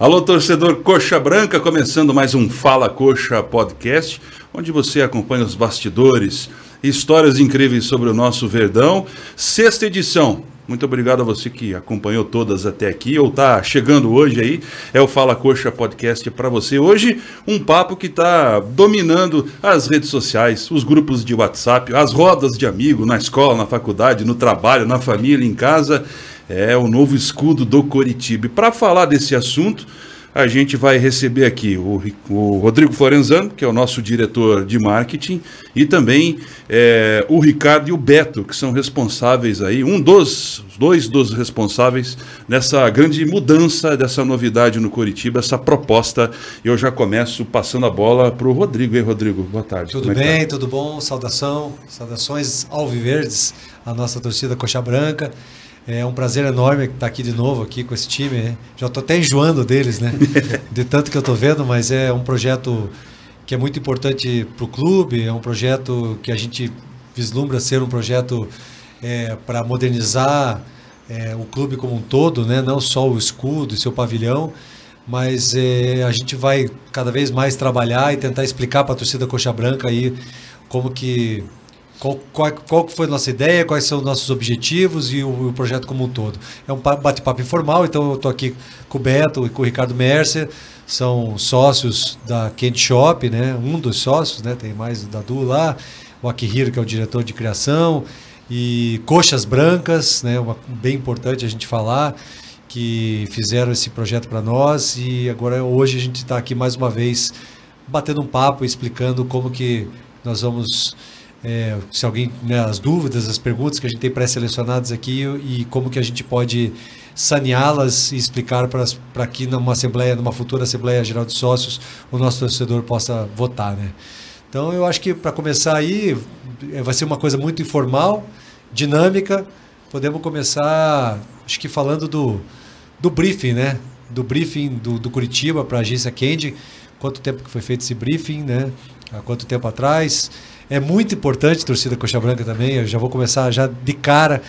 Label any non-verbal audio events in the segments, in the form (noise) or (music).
Alô, torcedor Coxa Branca, começando mais um Fala Coxa podcast, onde você acompanha os bastidores, histórias incríveis sobre o nosso Verdão. Sexta edição. Muito obrigado a você que acompanhou todas até aqui ou está chegando hoje aí. É o Fala Coxa Podcast para você. Hoje, um papo que está dominando as redes sociais, os grupos de WhatsApp, as rodas de amigo na escola, na faculdade, no trabalho, na família, em casa. É o novo escudo do Coritiba. Para falar desse assunto, a gente vai receber aqui o, o, Rodrigo Florenzano, que é o nosso diretor de marketing, e também é, o Ricardo e o Beto, que são responsáveis aí, um dos, dois dos responsáveis nessa grande mudança, dessa novidade no Curitiba, essa proposta. Eu já começo passando a bola para o Rodrigo. Ei, Rodrigo, boa tarde. Tudo é bem, tá? tudo bom? Saudação, saudações alviverdes, a nossa torcida Coxa Branca. É um prazer enorme estar aqui de novo aqui com esse time. Né? Já estou até enjoando deles, né? (laughs) De tanto que eu estou vendo, mas é um projeto que é muito importante para o clube. É um projeto que a gente vislumbra ser um projeto é, para modernizar é, o clube como um todo, né? Não só o escudo e seu pavilhão, mas é, a gente vai cada vez mais trabalhar e tentar explicar para a torcida coxa branca aí como que qual, qual, qual foi a nossa ideia, quais são os nossos objetivos e o, o projeto como um todo. É um bate-papo informal, então eu estou aqui com o Beto e com o Ricardo Mercer, são sócios da Kent Shop, né? um dos sócios, né? tem mais o Dadu lá, o Akihiro, que é o diretor de criação, e Coxas Brancas, né? Uma, bem importante a gente falar, que fizeram esse projeto para nós e agora hoje a gente está aqui mais uma vez batendo um papo, explicando como que nós vamos é, se alguém, né, as dúvidas, as perguntas que a gente tem pré-selecionadas aqui e como que a gente pode saneá-las e explicar para que numa assembleia, numa futura assembleia geral de sócios, o nosso torcedor possa votar, né? Então eu acho que para começar aí é, vai ser uma coisa muito informal, dinâmica. Podemos começar, acho que falando do, do briefing, né? Do briefing do, do Curitiba para a agência Candy. Quanto tempo que foi feito esse briefing, né? Há quanto tempo atrás? É muito importante, torcida Coxa Branca também. Eu já vou começar já de cara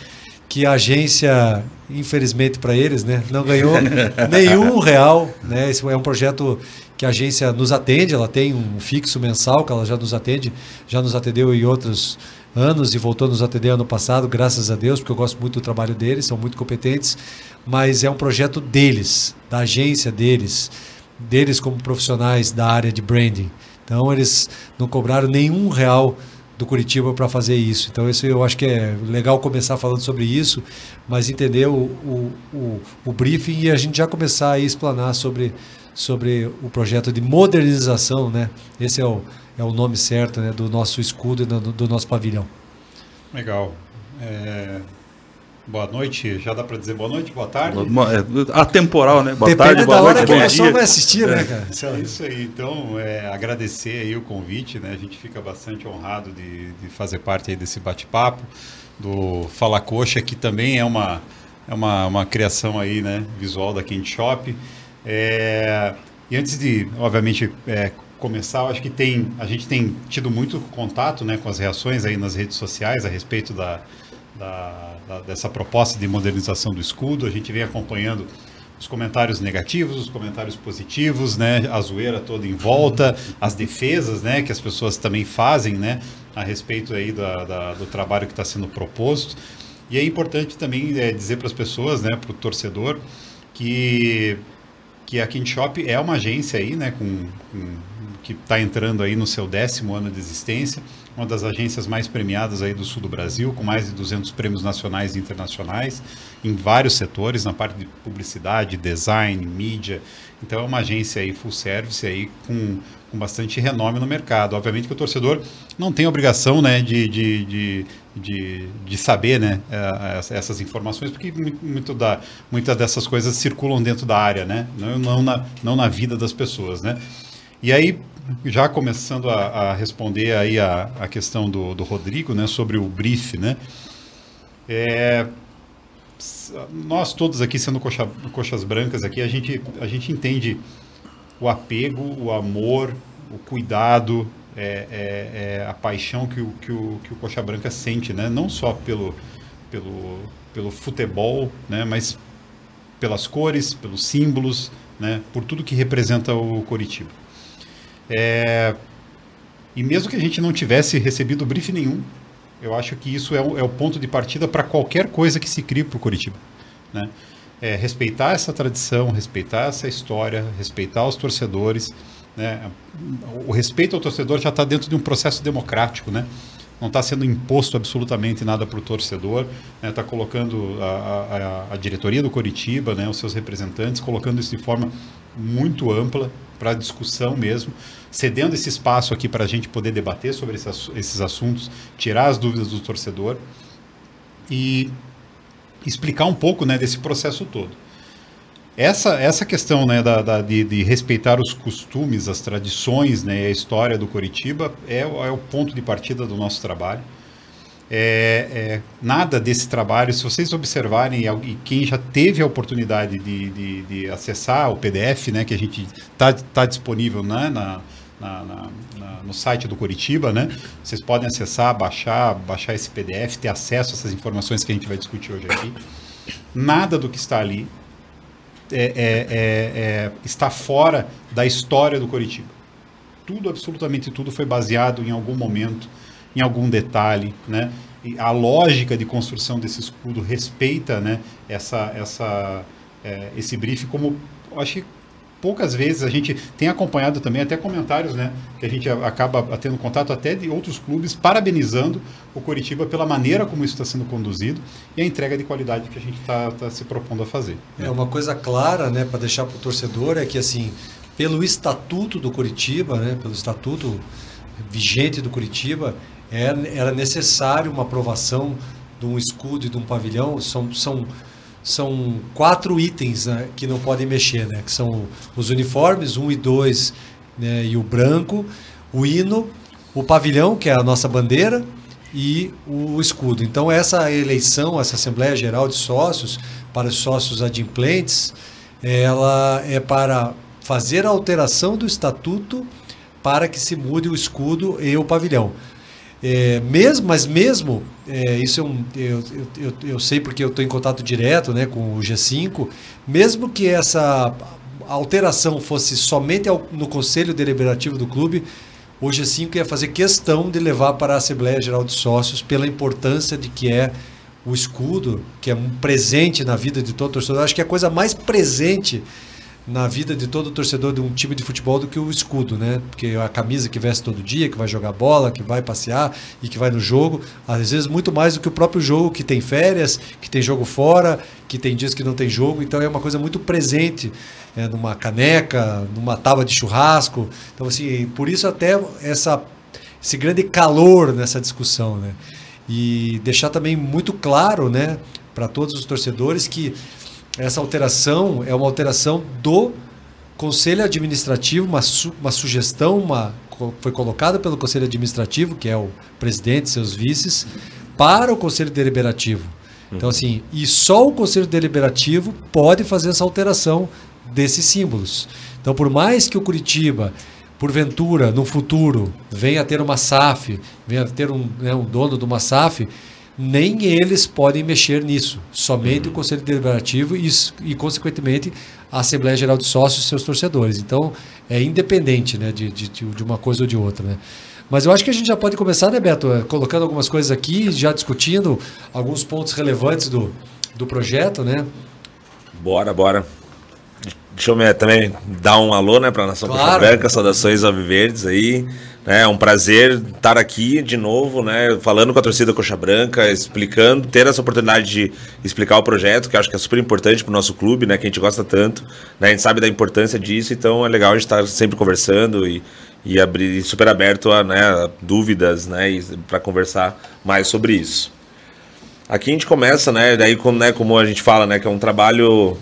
que a agência, infelizmente para eles, né, não ganhou (laughs) nenhum real. Né? Esse é um projeto que a agência nos atende, ela tem um fixo mensal que ela já nos atende, já nos atendeu em outros anos e voltou a nos atender ano passado, graças a Deus, porque eu gosto muito do trabalho deles, são muito competentes, mas é um projeto deles, da agência deles, deles como profissionais da área de branding. Então eles não cobraram nenhum real do Curitiba para fazer isso. Então isso eu acho que é legal começar falando sobre isso, mas entender o, o, o, o briefing e a gente já começar a explanar sobre, sobre o projeto de modernização, né? Esse é o, é o nome certo né? do nosso escudo e do, do nosso pavilhão. Legal. É, Boa noite, já dá para dizer boa noite, boa tarde? É, atemporal, né? Boa Depende tarde, boa da noite, hora que a pessoa vai assistir, né, cara? É isso aí, então, é, agradecer aí o convite, né? A gente fica bastante honrado de, de fazer parte aí desse bate-papo, do Fala Coxa, que também é uma, é uma, uma criação aí, né, visual da Quente Shop. É, e antes de, obviamente, é, começar, eu acho que tem, a gente tem tido muito contato, né, com as reações aí nas redes sociais a respeito da, da da, dessa proposta de modernização do escudo. A gente vem acompanhando os comentários negativos, os comentários positivos, né, a zoeira toda em volta, as defesas, né, que as pessoas também fazem, né, a respeito aí da, da do trabalho que está sendo proposto. E é importante também é, dizer para as pessoas, né, para o torcedor, que que a Shop é uma agência aí, né, com, com que está entrando aí no seu décimo ano de existência uma das agências mais premiadas aí do sul do Brasil, com mais de 200 prêmios nacionais e internacionais em vários setores, na parte de publicidade, design, mídia. Então é uma agência aí full service aí com, com bastante renome no mercado. Obviamente que o torcedor não tem obrigação né, de, de, de, de, de saber né, eh, essas informações, porque muito da, muitas dessas coisas circulam dentro da área, né? não, não, na, não na vida das pessoas. Né? E aí, já começando a, a responder aí a, a questão do, do, Rodrigo, né, sobre o brief, né, é, nós todos aqui, sendo coxa, coxas brancas aqui, a gente, a gente entende o apego, o amor, o cuidado, é, é, é a paixão que o, que, o, que o coxa branca sente, né, não só pelo, pelo, pelo futebol, né, mas pelas cores, pelos símbolos, né, por tudo que representa o Coritiba. É, e mesmo que a gente não tivesse recebido brief nenhum, eu acho que isso é o, é o ponto de partida para qualquer coisa que se crie para o Coritiba. Né? É, respeitar essa tradição, respeitar essa história, respeitar os torcedores. Né? O respeito ao torcedor já está dentro de um processo democrático, né? não está sendo imposto absolutamente nada para o torcedor, está né? Tá colocando a, a, a, diretoria do Coritiba, né? os seus representantes, colocando isso de forma muito ampla para discussão mesmo, cedendo esse espaço aqui para a gente poder debater sobre esses, assuntos, tirar as dúvidas do torcedor e explicar um pouco né, desse processo todo. Essa, essa questão né, da, da de, de, respeitar os costumes, as tradições, né, a história do Coritiba é, é o ponto de partida do nosso trabalho. É, é, nada desse trabalho, se vocês observarem, e quem já teve a oportunidade de, de, de acessar o PDF, né, que a gente está tá disponível né, na, na, na, no site do Coritiba, né, vocês podem acessar, baixar, baixar esse PDF, ter acesso a essas informações que a gente vai discutir hoje aqui. Nada do que está ali é, é, é, é, está fora da história do Coritiba. Tudo, absolutamente tudo, foi baseado em algum momento, em algum detalhe, né? E a lógica de construção desse escudo respeita, né? Essa, essa, é, esse briefing como acho que poucas vezes a gente tem acompanhado também até comentários, né, que a gente acaba tendo contato até de outros clubes parabenizando o Coritiba pela maneira como isso está sendo conduzido e a entrega de qualidade que a gente está tá se propondo a fazer. É uma coisa clara, né, para deixar para o torcedor é que assim, pelo estatuto do Coritiba, né, pelo estatuto vigente do Curitiba, era, era necessário uma aprovação de um escudo e de um pavilhão. São, são são quatro itens né, que não podem mexer, né? Que são os uniformes, um e dois, né, e o branco, o hino, o pavilhão, que é a nossa bandeira, e o escudo. Então essa eleição, essa Assembleia Geral de Sócios, para os sócios adimplentes, ela é para fazer a alteração do estatuto para que se mude o escudo e o pavilhão. É, mesmo, mas mesmo, é, isso é um, eu, eu, eu sei porque eu estou em contato direto né, com o G5, mesmo que essa alteração fosse somente ao, no Conselho Deliberativo do clube, o G5 ia fazer questão de levar para a Assembleia Geral de Sócios pela importância de que é o escudo, que é um presente na vida de todo torcedor. Acho que é a coisa mais presente na vida de todo torcedor de um time de futebol do que o escudo, né? Porque a camisa que veste todo dia, que vai jogar bola, que vai passear e que vai no jogo, às vezes muito mais do que o próprio jogo, que tem férias, que tem jogo fora, que tem dias que não tem jogo, então é uma coisa muito presente é, numa caneca, numa tábua de churrasco. Então, assim, por isso até essa, esse grande calor nessa discussão, né? E deixar também muito claro, né, para todos os torcedores que essa alteração é uma alteração do Conselho Administrativo, uma, su uma sugestão, uma, foi colocada pelo Conselho Administrativo, que é o presidente e seus vices, para o Conselho Deliberativo. Então, assim, e só o Conselho Deliberativo pode fazer essa alteração desses símbolos. Então, por mais que o Curitiba, porventura, no futuro, venha a ter uma SAF, venha a ter um, né, um dono de uma SAF, nem eles podem mexer nisso, somente uhum. o Conselho Deliberativo e, e, consequentemente, a Assembleia Geral de Sócios e seus torcedores. Então, é independente né, de, de, de uma coisa ou de outra. Né? Mas eu acho que a gente já pode começar, né, Beto? É, colocando algumas coisas aqui, já discutindo alguns pontos relevantes do, do projeto, né? Bora, bora. Deixa eu também dar um alô né, para a Nação claro. Coxa Branca, saudações alviverdes aí. É um prazer estar aqui de novo, né, falando com a torcida Coxa Branca, explicando, ter essa oportunidade de explicar o projeto, que acho que é super importante para o nosso clube, né, que a gente gosta tanto, né, a gente sabe da importância disso, então é legal a gente estar sempre conversando e, e abrir super aberto a, né, dúvidas, né, para conversar mais sobre isso. Aqui a gente começa, né, daí como, né, como a gente fala, né, que é um trabalho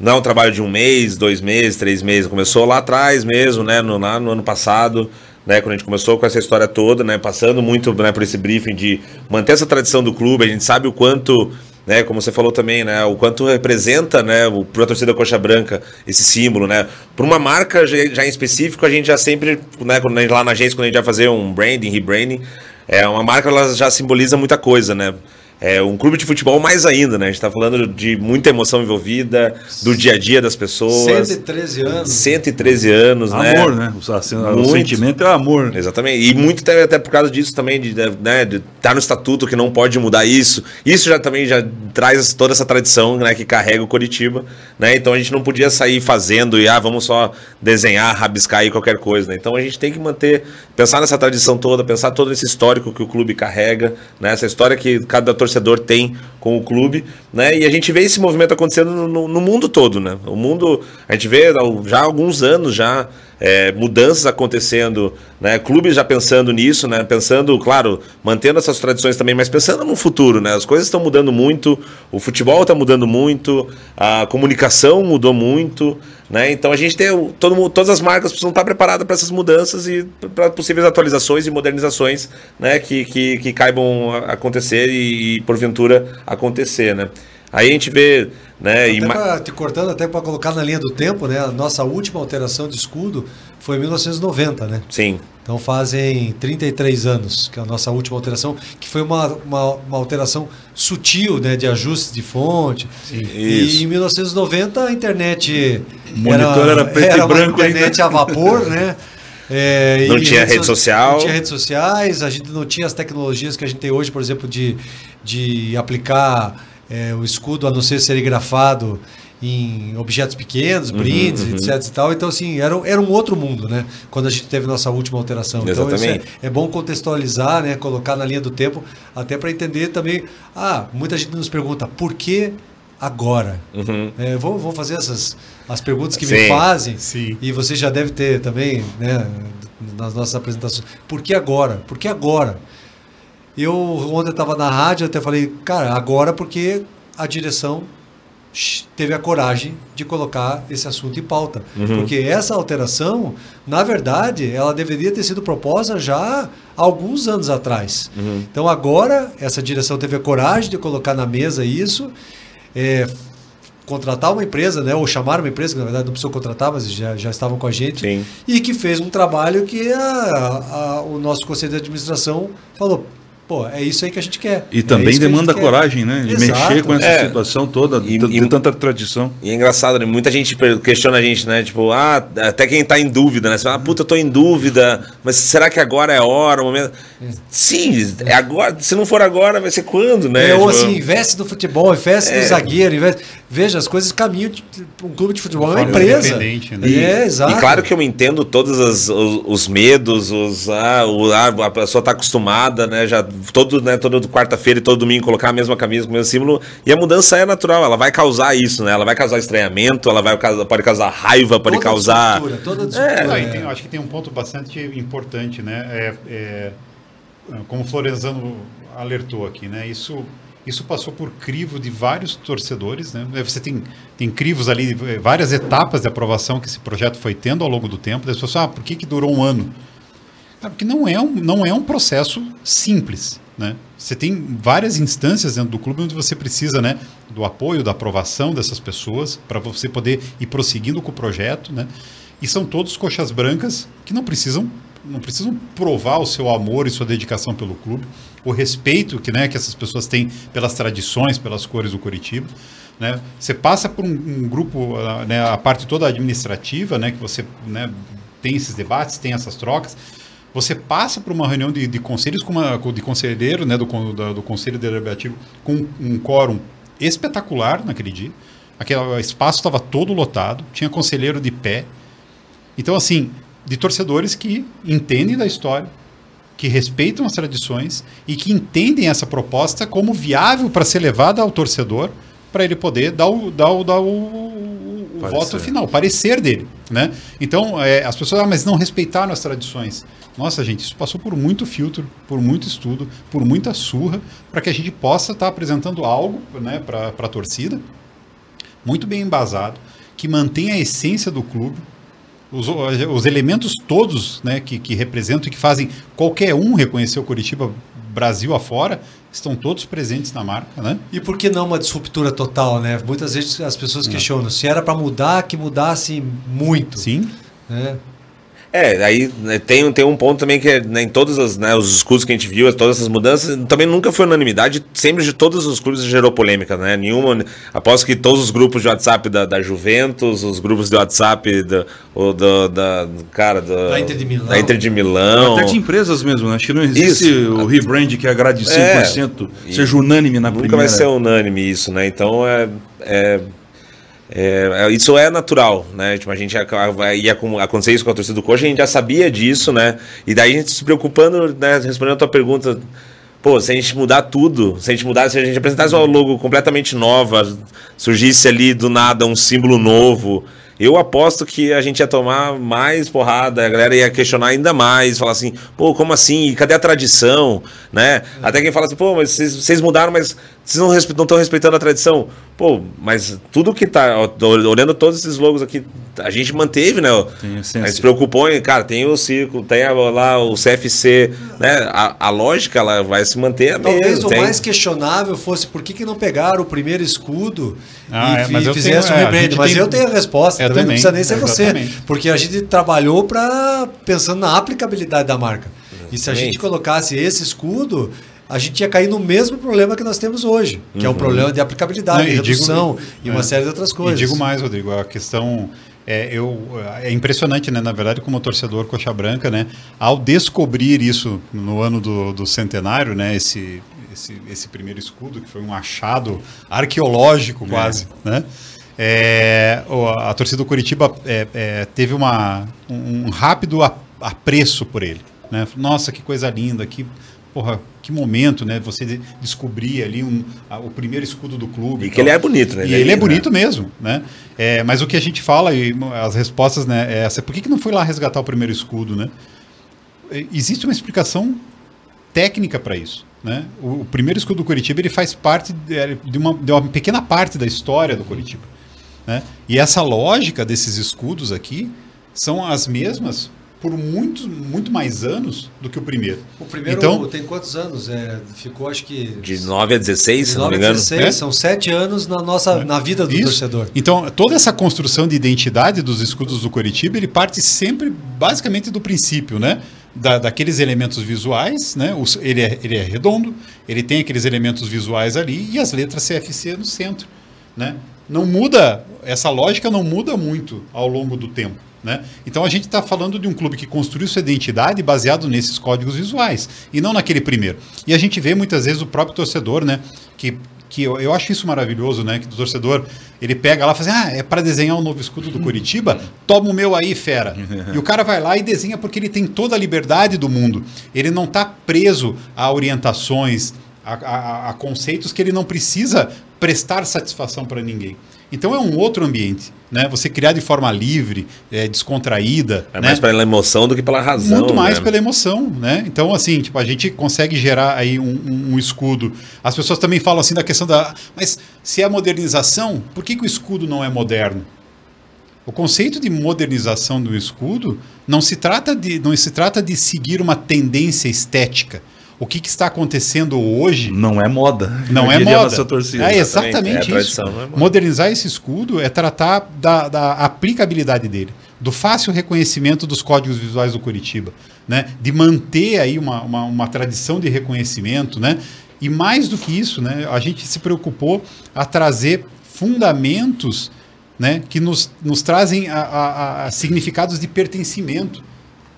não é um trabalho de um mês, dois meses, três meses, começou lá atrás mesmo, né, no, lá no ano passado né, quando a gente começou com essa história toda, né, passando muito né, por esse briefing de manter essa tradição do clube, a gente sabe o quanto, né, como você falou também, né, o quanto representa, né, para a torcida coxa branca esse símbolo, né, para uma marca já, em específico a gente já sempre, né, quando lá na agência quando a gente vai fazer um branding, rebranding, é uma marca ela já simboliza muita coisa, né, é, um clube de futebol mais ainda, né? A gente está falando de muita emoção envolvida, do dia a dia das pessoas. 113 anos. 113 anos, amor, né? Amor, né? O, assim, o, sentimento é amor. Exatamente. E muito até, até por causa disso também, de estar né, de tá no estatuto que não pode mudar isso. Isso já também já traz toda essa tradição né, que carrega o Curitiba. Né? Então a gente não podia sair fazendo e ah, vamos só desenhar, rabiscar aí qualquer coisa. Né? Então a gente tem que manter, pensar nessa tradição toda, pensar todo esse histórico que o clube carrega, né? essa história que cada torcedor tem com o clube, né? E a gente vê esse movimento acontecendo no, no mundo todo, né? O mundo, a gente vê já há alguns anos já é, mudanças acontecendo, né? Clubes já pensando nisso, né? Pensando, claro, mantendo essas tradições também, mas pensando no futuro, né? As coisas estão mudando muito, o futebol está mudando muito, a comunicação mudou muito, né? Então a gente tem todo, todas as marcas precisam estar preparadas para essas mudanças e para possíveis atualizações e modernizações, né? Que, que, que caibam acontecer e, e porventura acontecer, né? Aí a gente vê, né? Até pra, te cortando até para colocar na linha do tempo, né? A nossa última alteração de escudo foi em 1990, né? Sim. Então fazem 33 anos que é a nossa última alteração, que foi uma, uma, uma alteração sutil, né? De ajustes de fonte. Sim. E Isso. em 1990 a internet. O monitor era, era preto era e branco. A internet ainda. a vapor, né? (laughs) É, não tinha rede social. Não tinha redes sociais, a gente não tinha as tecnologias que a gente tem hoje, por exemplo, de, de aplicar é, o escudo, a não ser serigrafado em objetos pequenos, uhum, brindes, uhum, etc e tal. Então, assim, era, era um outro mundo, né? Quando a gente teve nossa última alteração. Exatamente. Então, é, é, bom contextualizar, né? Colocar na linha do tempo, até para entender também. Ah, muita gente nos pergunta, por que agora? Uhum. É, vou, vou fazer essas as perguntas que Sim. me fazem. Sim. E você já deve ter também, né? Nas nossas apresentações. Por que agora? Por que agora? Eu ontem estava na rádio, até falei, cara, agora porque a direção teve a coragem de colocar esse assunto em pauta. Uhum. Porque essa alteração, na verdade, ela deveria ter sido proposta já alguns anos atrás. Uhum. Então agora essa direção teve a coragem de colocar na mesa isso, é, contratar uma empresa, né, ou chamar uma empresa, que na verdade não precisou contratar, mas já, já estavam com a gente, Sim. e que fez um trabalho que a, a, o nosso conselho de administração falou, Pô, é isso aí que a gente quer. E também é demanda coragem, né? De Exato. mexer com essa é. situação toda, e, de, e, tanta tradição. E é engraçado, né? Muita gente questiona a gente, né? Tipo, ah, até quem tá em dúvida, né? Você fala, ah, puta, eu tô em dúvida, mas será que agora é a hora, o momento? É. Sim, é agora. Se não for agora, vai ser quando, né? É, ou tipo, assim, investe no futebol, investe é. no zagueiro, investe. Veja, as coisas caminham. Um clube de futebol é uma empresa. Né? E, é, exato. E claro que eu entendo todos as, os, os, medos, os, ah, o, ah, a pessoa tá acostumada, né? Já todo, né, todo quarta-feira e todo domingo colocar a mesma camisa com o mesmo símbolo. E a mudança é natural, ela vai causar isso, né? Ela vai causar estranhamento, ela vai pode causar raiva, pode toda causar. Toda é. Ah, tem, acho que tem um ponto bastante importante, né? É, é, como o Florenzano alertou aqui, né? Isso isso passou por crivo de vários torcedores, né? Você tem, tem crivos ali, várias etapas de aprovação que esse projeto foi tendo ao longo do tempo. As pessoas, ah, por que, que durou um ano? Ah, porque não é um, não é um processo simples. Né? Você tem várias instâncias dentro do clube onde você precisa né, do apoio, da aprovação dessas pessoas para você poder ir prosseguindo com o projeto. Né? E são todos coxas brancas que não precisam não precisam provar o seu amor e sua dedicação pelo clube, o respeito que, né, que essas pessoas têm pelas tradições, pelas cores do Curitiba. Né? Você passa por um, um grupo, ah, né, a parte toda administrativa, né, que você né, tem esses debates, tem essas trocas, você passa por uma reunião de, de conselhos com uma, de conselheiro, né, do, do, do conselho deliberativo, com um quórum espetacular naquele dia. Aquele espaço estava todo lotado, tinha conselheiro de pé. Então, assim, de torcedores que entendem da história, que respeitam as tradições e que entendem essa proposta como viável para ser levada ao torcedor para ele poder dar o, dar o, dar o, o voto final, o parecer dele. Né? Então, é, as pessoas, ah, mas não respeitaram as tradições. Nossa, gente, isso passou por muito filtro, por muito estudo, por muita surra, para que a gente possa estar tá apresentando algo né, para a torcida, muito bem embasado, que mantenha a essência do clube, os, os elementos todos né, que, que representam e que fazem qualquer um reconhecer o Curitiba Brasil afora, estão todos presentes na marca, né? E por que não uma disruptura total, né? Muitas vezes as pessoas questionam se era para mudar, que mudasse muito. Sim. Né? É, aí né, tem, tem um ponto também que é, né, em todos as, né, os escudos que a gente viu, todas essas mudanças, também nunca foi unanimidade, sempre de todos os clubes gerou polêmica, né? Nenhuma. Aposto que todos os grupos de WhatsApp da, da Juventus, os grupos de WhatsApp do, do, da. Cara, do, da Inter de Milão. Da Inter de Milão. Até de empresas mesmo, né? Acho que não existe isso. o rebrand que agrade 100%, é, seja unânime na nunca primeira. Nunca vai ser unânime isso, né? Então é, é é, é, isso é natural, né? Tipo, a gente ia, ia acontecer isso com a torcida do Coxa, a gente já sabia disso, né? E daí a gente se preocupando, né? Respondendo a tua pergunta, pô, se a gente mudar tudo, se a gente mudar, se a gente apresentasse uma logo completamente nova, surgisse ali do nada um símbolo novo, eu aposto que a gente ia tomar mais porrada, a galera ia questionar ainda mais, falar assim, pô, como assim? Cadê a tradição? Né? Até quem fala assim, pô, mas vocês, vocês mudaram, mas vocês não estão respeitando a tradição. Pô, mas tudo que tá. Olhando todos esses logos aqui, a gente manteve, né? a gente se preocupou em, cara, tem o círculo, tem lá o CFC, né? A, a lógica ela vai se manter a Talvez mesma. o tem... mais questionável fosse por que, que não pegaram o primeiro escudo ah, e, é, e fizesse o é, rebrand. Mas tem... eu tenho a resposta, também, não precisa nem ser exatamente. você. Porque a gente trabalhou para pensando na aplicabilidade da marca. E se a gente colocasse esse escudo, a gente ia cair no mesmo problema que nós temos hoje, que uhum. é um problema de aplicabilidade, Não, de redução digo, e uma é, série de outras coisas. E digo mais, Rodrigo, a questão é, eu, é impressionante, né? Na verdade, como torcedor coxa branca, né? Ao descobrir isso no ano do, do centenário, né? Esse, esse, esse primeiro escudo, que foi um achado arqueológico quase, é. né? É, a torcida do Curitiba é, é, teve uma, um, rápido apreço por ele. Né? Nossa, que coisa linda, que porra, que momento, né? Você descobrir ali um, a, o primeiro escudo do clube. E, e que ele é bonito, né? E ele, é, é bonito né? mesmo, né? É, mas o que a gente fala, e as respostas, né, é essa. Por que, que não foi lá resgatar o primeiro escudo, né? É, existe uma explicação técnica para isso. Né? O, o, primeiro escudo do Curitiba ele faz parte de, de, uma, de uma pequena parte da história do Curitiba. Né? E essa lógica desses escudos aqui são as mesmas por muitos, muito mais anos do que o primeiro. O primeiro então, tem quantos anos? É, ficou, acho que. De 9 a 16, se não me engano. 16, é? São sete anos na, nossa, é. na vida do Isso. torcedor. Então, toda essa construção de identidade dos escudos do Coritiba, ele parte sempre, basicamente, do princípio, né? Da, daqueles elementos visuais, né? Os, ele, é, ele é redondo, ele tem aqueles elementos visuais ali e as letras CFC no centro, né? Não muda, essa lógica não muda muito ao longo do tempo. Né? Então a gente está falando de um clube que construiu sua identidade baseado nesses códigos visuais e não naquele primeiro. E a gente vê muitas vezes o próprio torcedor, né, que que eu, eu acho isso maravilhoso, né? Que o torcedor ele pega lá e fala assim, ah, é para desenhar um novo escudo do (laughs) Curitiba? Toma o meu aí, fera. e o cara vai lá e desenha porque ele tem toda a liberdade do mundo. Ele não está preso a orientações, a, a, a conceitos que ele não precisa prestar satisfação para ninguém. Então é um outro ambiente, né? Você criar de forma livre, é, descontraída. É né? mais pela emoção do que pela razão. Muito mais né? pela emoção, né? Então assim, tipo, a gente consegue gerar aí um, um, escudo. As pessoas também falam assim da questão da, mas se é modernização, por que, que o escudo não é moderno? O conceito de modernização do escudo não se trata de, não se trata de seguir uma tendência estética o que, que, está acontecendo hoje. Não é moda. Não é moda. Torcida. É exatamente, é, isso. É Modernizar esse escudo é tratar da, da, aplicabilidade dele, do fácil reconhecimento dos códigos visuais do Curitiba, né? de manter aí uma, uma, uma tradição de reconhecimento, né? E mais do que isso, né? A gente se preocupou a trazer fundamentos né, que nos, nos trazem a, a, a significados de pertencimento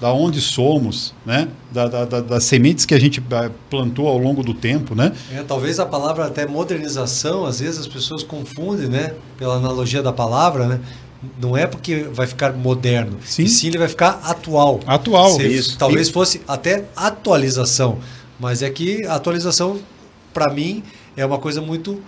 da onde somos, né? Da, da, da, das sementes que a gente eh, plantou ao longo do tempo, né? É, talvez a palavra até modernização, às vezes as pessoas confundem, né? Pela analogia da palavra, né? Não é porque vai ficar moderno, sim, sim ele vai ficar atual. Atual, Se, isso. Talvez fosse até atualização, mas é que a atualização, para mim, é uma coisa muito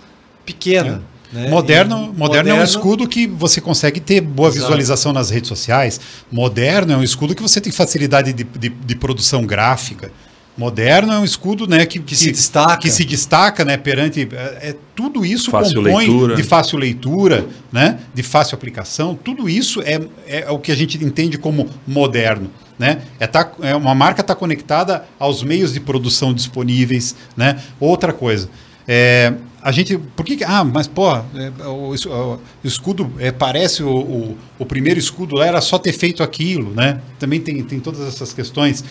pequena. É. Né? Moderno, moderno, moderno, é um escudo que você consegue ter boa Exato. visualização nas redes sociais. Moderno é um escudo que você tem facilidade de, de, de produção gráfica. Moderno é um escudo né, que, que, que, se destaca, que se destaca né, perante. É, é tudo isso fácil compõe leitura. de fácil leitura, né, de fácil aplicação. Tudo isso é, é o que a gente entende como moderno. Né? É, tá, é uma marca está conectada aos meios de produção disponíveis. Né? Outra coisa. É, a gente. Por que. Ah, mas, pô, é, o, o, escudo é, parece o, o, o, primeiro escudo lá era só ter feito aquilo, né? Também tem, tem todas essas questões.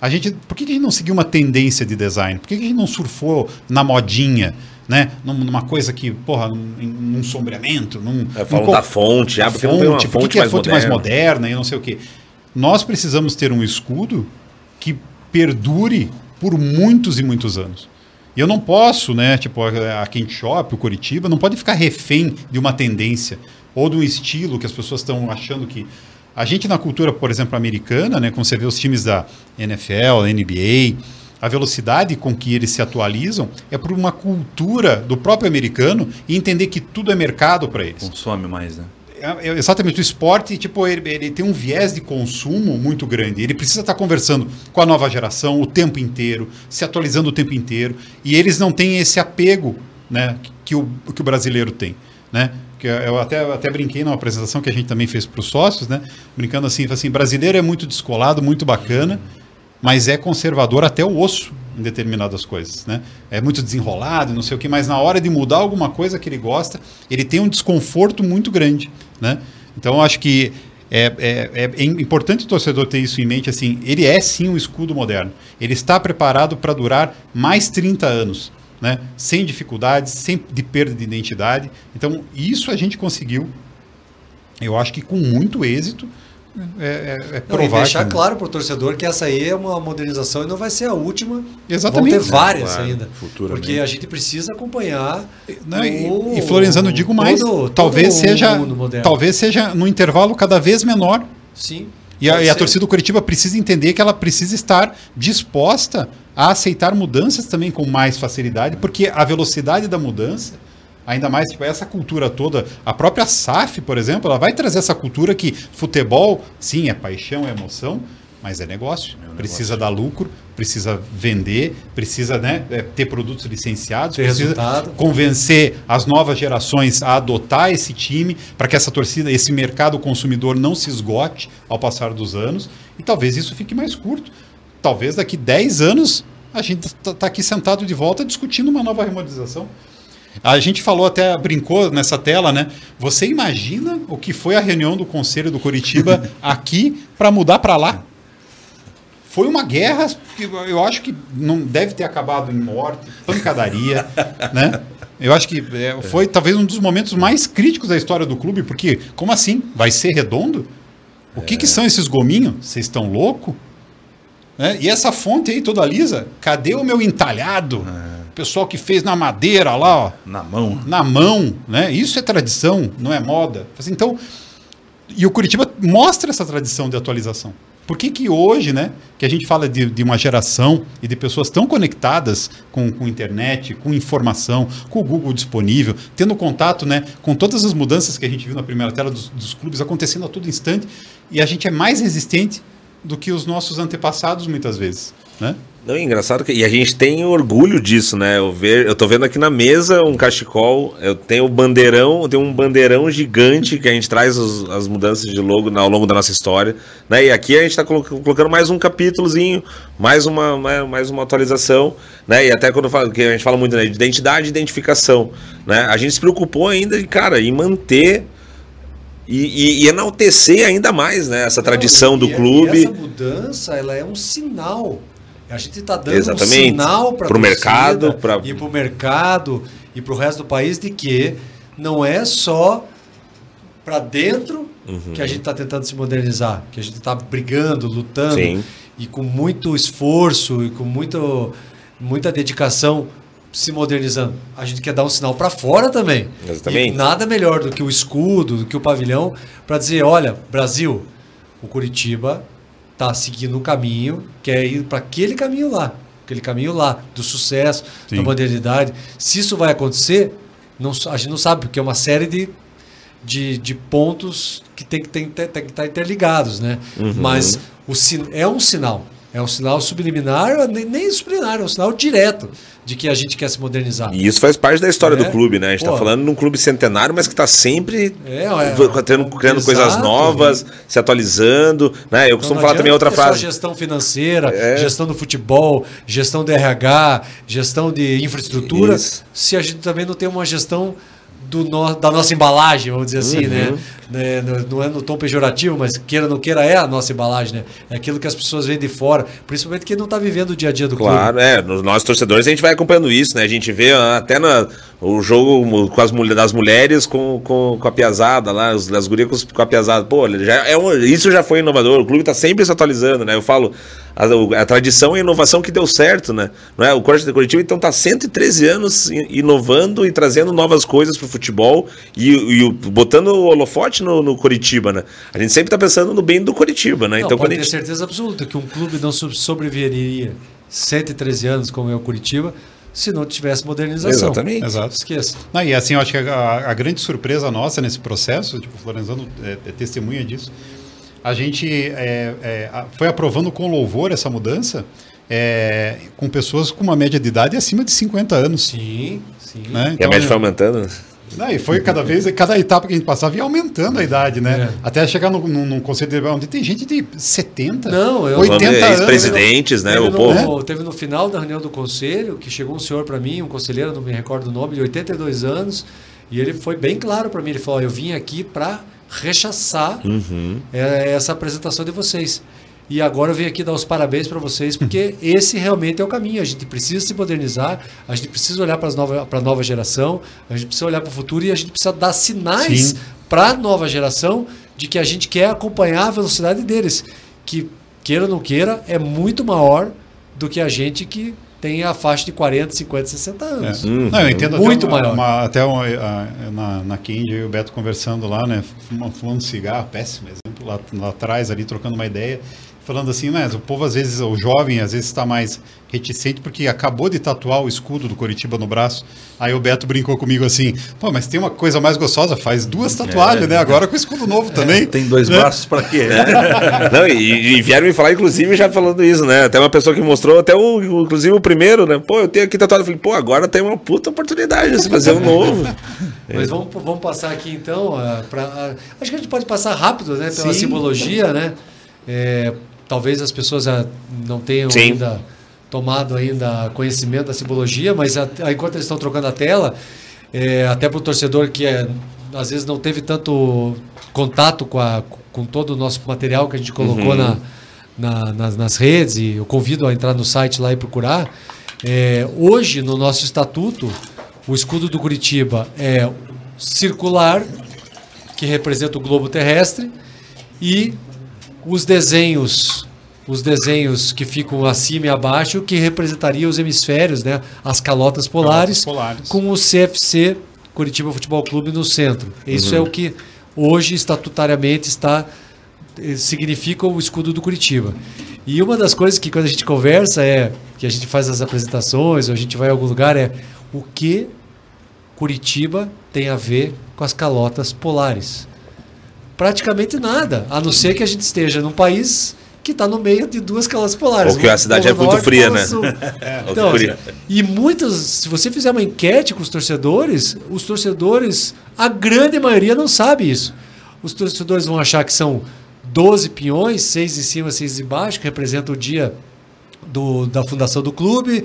A gente, por que, que a gente não seguiu uma tendência de design? Por que, que a gente não surfou na modinha? Né? Numa coisa que, porra, num, num sombreamento, num. É, falam num, da fonte, ah, porque fonte, não tem uma fonte, que é a fonte mais moderna e não sei o quê. Nós precisamos ter um escudo que perdure por muitos e muitos anos. E eu não posso, né, tipo, a, Quente Shop, o Curitiba, não pode ficar refém de uma tendência ou de um estilo que as pessoas estão achando que. A gente, na cultura, por exemplo, americana, né, como você vê os times da NFL, NBA, a velocidade com que eles se atualizam é por uma cultura do próprio americano e entender que tudo é mercado para eles. Consome mais, né? É, é, exatamente, o esporte, tipo, ele, ele, tem um viés de consumo muito grande. Ele precisa estar conversando com a nova geração o tempo inteiro, se atualizando o tempo inteiro. E eles não têm esse apego né, que, o, que o brasileiro tem. Né? Que eu até, até brinquei numa apresentação que a gente também fez para os sócios, né? brincando assim, assim, brasileiro é muito descolado, muito bacana, mas é conservador até o osso em determinadas coisas, né? É muito desenrolado, não sei o que, mas na hora de mudar alguma coisa que ele gosta, ele tem um desconforto muito grande, né? Então acho que é, é, é, importante o torcedor ter isso em mente, assim, ele é sim um escudo moderno. Ele está preparado para durar mais 30 anos, né? Sem dificuldades, sem de perda de identidade. Então isso a gente conseguiu, eu acho que com muito êxito, é, é, é provar. Não, deixar claro para o torcedor que essa aí é uma modernização e não vai ser a última. Exatamente. Vão ter várias claro, ainda. Porque a gente precisa acompanhar. Não, o, e, Florenzano, digo mais, todo, talvez todo seja talvez seja no intervalo cada vez menor. Sim. E a, e a torcida do Curitiba precisa entender que ela precisa estar disposta a aceitar mudanças também com mais facilidade, porque a velocidade da mudança Ainda mais, tipo, essa cultura toda, a própria SAF, por exemplo, ela vai trazer essa cultura que futebol, sim, é paixão, é emoção, mas é negócio. É um precisa negócio. dar lucro, precisa vender, precisa né, é, ter produtos licenciados, ter precisa resultado. convencer as novas gerações a adotar esse time para que essa torcida, esse mercado consumidor não se esgote ao passar dos anos. E talvez isso fique mais curto. Talvez daqui 10 anos a gente está tá aqui sentado de volta discutindo uma nova remodelização. A gente falou até, brincou nessa tela, né? Você imagina o que foi a reunião do Conselho do Curitiba (laughs) aqui para mudar para lá? Foi uma guerra que eu acho que não deve ter acabado em morte, pancadaria, (laughs) né? Eu acho que é, foi talvez um dos momentos mais críticos da história do clube, porque como assim? Vai ser redondo? O que, que são esses gominhos? Vocês estão louco? É, e essa fonte aí toda lisa, cadê o meu entalhado? É pessoal que fez na madeira lá, ó, na mão. Na mão, né? Isso é tradição, não é moda. Então, e o Curitiba mostra essa tradição de atualização. Por que, que hoje, né, que a gente fala de, de uma geração e de pessoas tão conectadas com, com internet, com informação, com o Google disponível, tendo contato né, com todas as mudanças que a gente viu na primeira tela dos, dos clubes acontecendo a todo instante, e a gente é mais resistente do que os nossos antepassados muitas vezes, né? Não, é engraçado que e a gente tem orgulho disso, né? Eu ver, eu tô vendo aqui na mesa um cachecol, eu tenho o bandeirão, tem um bandeirão gigante que a gente traz os, as mudanças de logo ao longo da nossa história, né? E aqui a gente está colocando mais um capítulozinho, mais uma mais uma atualização, né? E até quando falo, que a gente fala muito né, de identidade e identificação, né? A gente se preocupou ainda, cara, em manter e, e, e, enaltecer ainda mais né, essa tradição Não, do clube. E essa mudança ela é um sinal a gente está dando Exatamente. um sinal para o mercado, pra... e para o mercado e para o resto do país de que não é só para dentro uhum. que a gente está tentando se modernizar, que a gente está brigando, lutando Sim. e com muito esforço e com muito, muita dedicação se modernizando. A gente quer dar um sinal para fora também. Exatamente. E nada melhor do que o escudo, do que o pavilhão, para dizer, olha, Brasil, o Curitiba está seguindo um caminho, quer ir para aquele caminho lá, aquele caminho lá, do sucesso, Sim. da modernidade. Se isso vai acontecer, não, a gente não sabe, porque é uma série de, de, de pontos que tem que, tem, tem, tem que estar interligados, né? Uhum. Mas o, é um sinal. É um sinal subliminar, nem, subliminar, é um sinal direto de que a gente quer se modernizar. E isso faz parte da história é. do clube, né? A gente está falando de um clube centenário, mas que está sempre é, é, tendo, criando exato, coisas novas, se atualizando. Né? Eu então, costumo falar também outra frase. gestão financeira, é. gestão do futebol, gestão do RH, gestão de infraestrutura, isso. se a gente também não tem uma gestão do no, da nossa embalagem, vamos dizer assim, né? uhum. né? Não é no tom pejorativo, mas queira ou não queira, é a nossa embalagem, né? É aquilo que as pessoas veem de fora, principalmente quem não está vivendo o dia a dia do claro, clube. Claro, é. Nós torcedores a gente vai acompanhando isso, né? A gente vê até na, o jogo com as das mulheres com, com, com a piazada lá, as, as gurias com, a piazada. Pô, já é um, isso já foi inovador. O clube está sempre se atualizando, né? Eu falo, a, a, tradição e a inovação que deu certo, né? Não é? O Corte de Curitiba então está 113 anos inovando e trazendo novas coisas para o futebol e, e, botando o holofote no, no Curitiba, né? A gente sempre está pensando no bem do Curitiba, né? Não, então, pode ter gente... certeza absoluta que um clube não sobreviveria 113 anos como é o Curitiba se não tivesse modernização. Exatamente. Exato. Esqueça. Não, e assim, eu acho que a, a, grande surpresa nossa nesse processo, tipo, o Florenzano é, é testemunha disso, a gente é, é, foi aprovando com louvor essa mudança é, com pessoas com uma média de idade acima de 50 anos. Sim, sim. Né? Então, e a média foi aumentando? Não, e foi cada vez, cada etapa que a gente passava ia aumentando a idade, né? É. Até chegar num, num, conselho de onde tem gente de 70, Não, eu, 80 anos. presidentes né? Teve o no, povo. Teve no final da reunião do conselho que chegou um senhor para mim, um conselheiro, não me recordo o nome, de 82 anos, e ele foi bem claro para mim. Ele falou: Eu vim aqui para rechaçar uhum. essa apresentação de vocês. E agora eu venho aqui dar os parabéns para vocês, porque esse realmente é o caminho. A gente precisa se modernizar, a gente precisa olhar para a nova geração, a gente precisa olhar para o futuro e a gente precisa dar sinais para a nova geração de que a gente quer acompanhar a velocidade deles, que, queira ou não queira, é muito maior do que a gente que tem a faixa de 40, 50, 60 anos. É. Uhum. Não, eu entendo muito até uma, maior. Uma, até uma, a, na, na Kendi, eu e o Beto conversando lá, né? Fumando cigarro, péssimo exemplo, lá, lá atrás, ali, trocando uma ideia falando assim, mas o povo às vezes, o jovem às vezes está mais reticente porque acabou de tatuar o escudo do Coritiba no braço. Aí o Beto brincou comigo assim, pô, mas tem uma coisa mais gostosa, faz duas tatuagens, é, né? Agora com o escudo novo é, também. Tem dois né? braços para quê? (laughs) Não, e, e, vieram me falar, inclusive, já falando isso, né? Até uma pessoa que mostrou, até o, inclusive o primeiro, né? Pô, eu tenho aqui tatuado. Eu falei, pô, agora tem uma puta oportunidade de fazer um novo. (laughs) Mas vamos, vamos passar aqui então. Uh, pra, uh, acho que a gente pode passar rápido, né? Pela Sim. simbologia, né? É, talvez as pessoas não tenham Sim. ainda tomado ainda conhecimento da simbologia, mas a, enquanto eles estão trocando a tela, é, até para o torcedor que é, às vezes não teve tanto contato com, a, com todo o nosso material que a gente colocou uhum. na, na, nas, nas, redes, e eu convido a entrar no site lá e procurar. É, hoje, no nosso estatuto, o escudo do Curitiba é circular, que representa o globo terrestre, e os desenhos os desenhos que ficam acima e abaixo, que representaria os hemisférios, né? as calotas polares, calotas polares. com o CFC, Curitiba Futebol Clube, no centro. Isso uhum. é o que hoje, estatutariamente, está eh, significa o escudo do Curitiba. E uma das coisas que quando a gente conversa é, que a gente faz as apresentações, ou a gente vai a algum lugar, é o que Curitiba tem a ver com as calotas polares praticamente nada, a não ser que a gente esteja num país que está no meio de duas calotas polares. Ou que a cidade é muito fria, né? (laughs) É. Então, fria. E muitas, se você fizer uma enquete com os torcedores, os torcedores, a grande maioria não sabe isso. Os torcedores vão achar que são 12 pinhões, seis em cima, seis embaixo, que representam o dia do, da fundação do clube,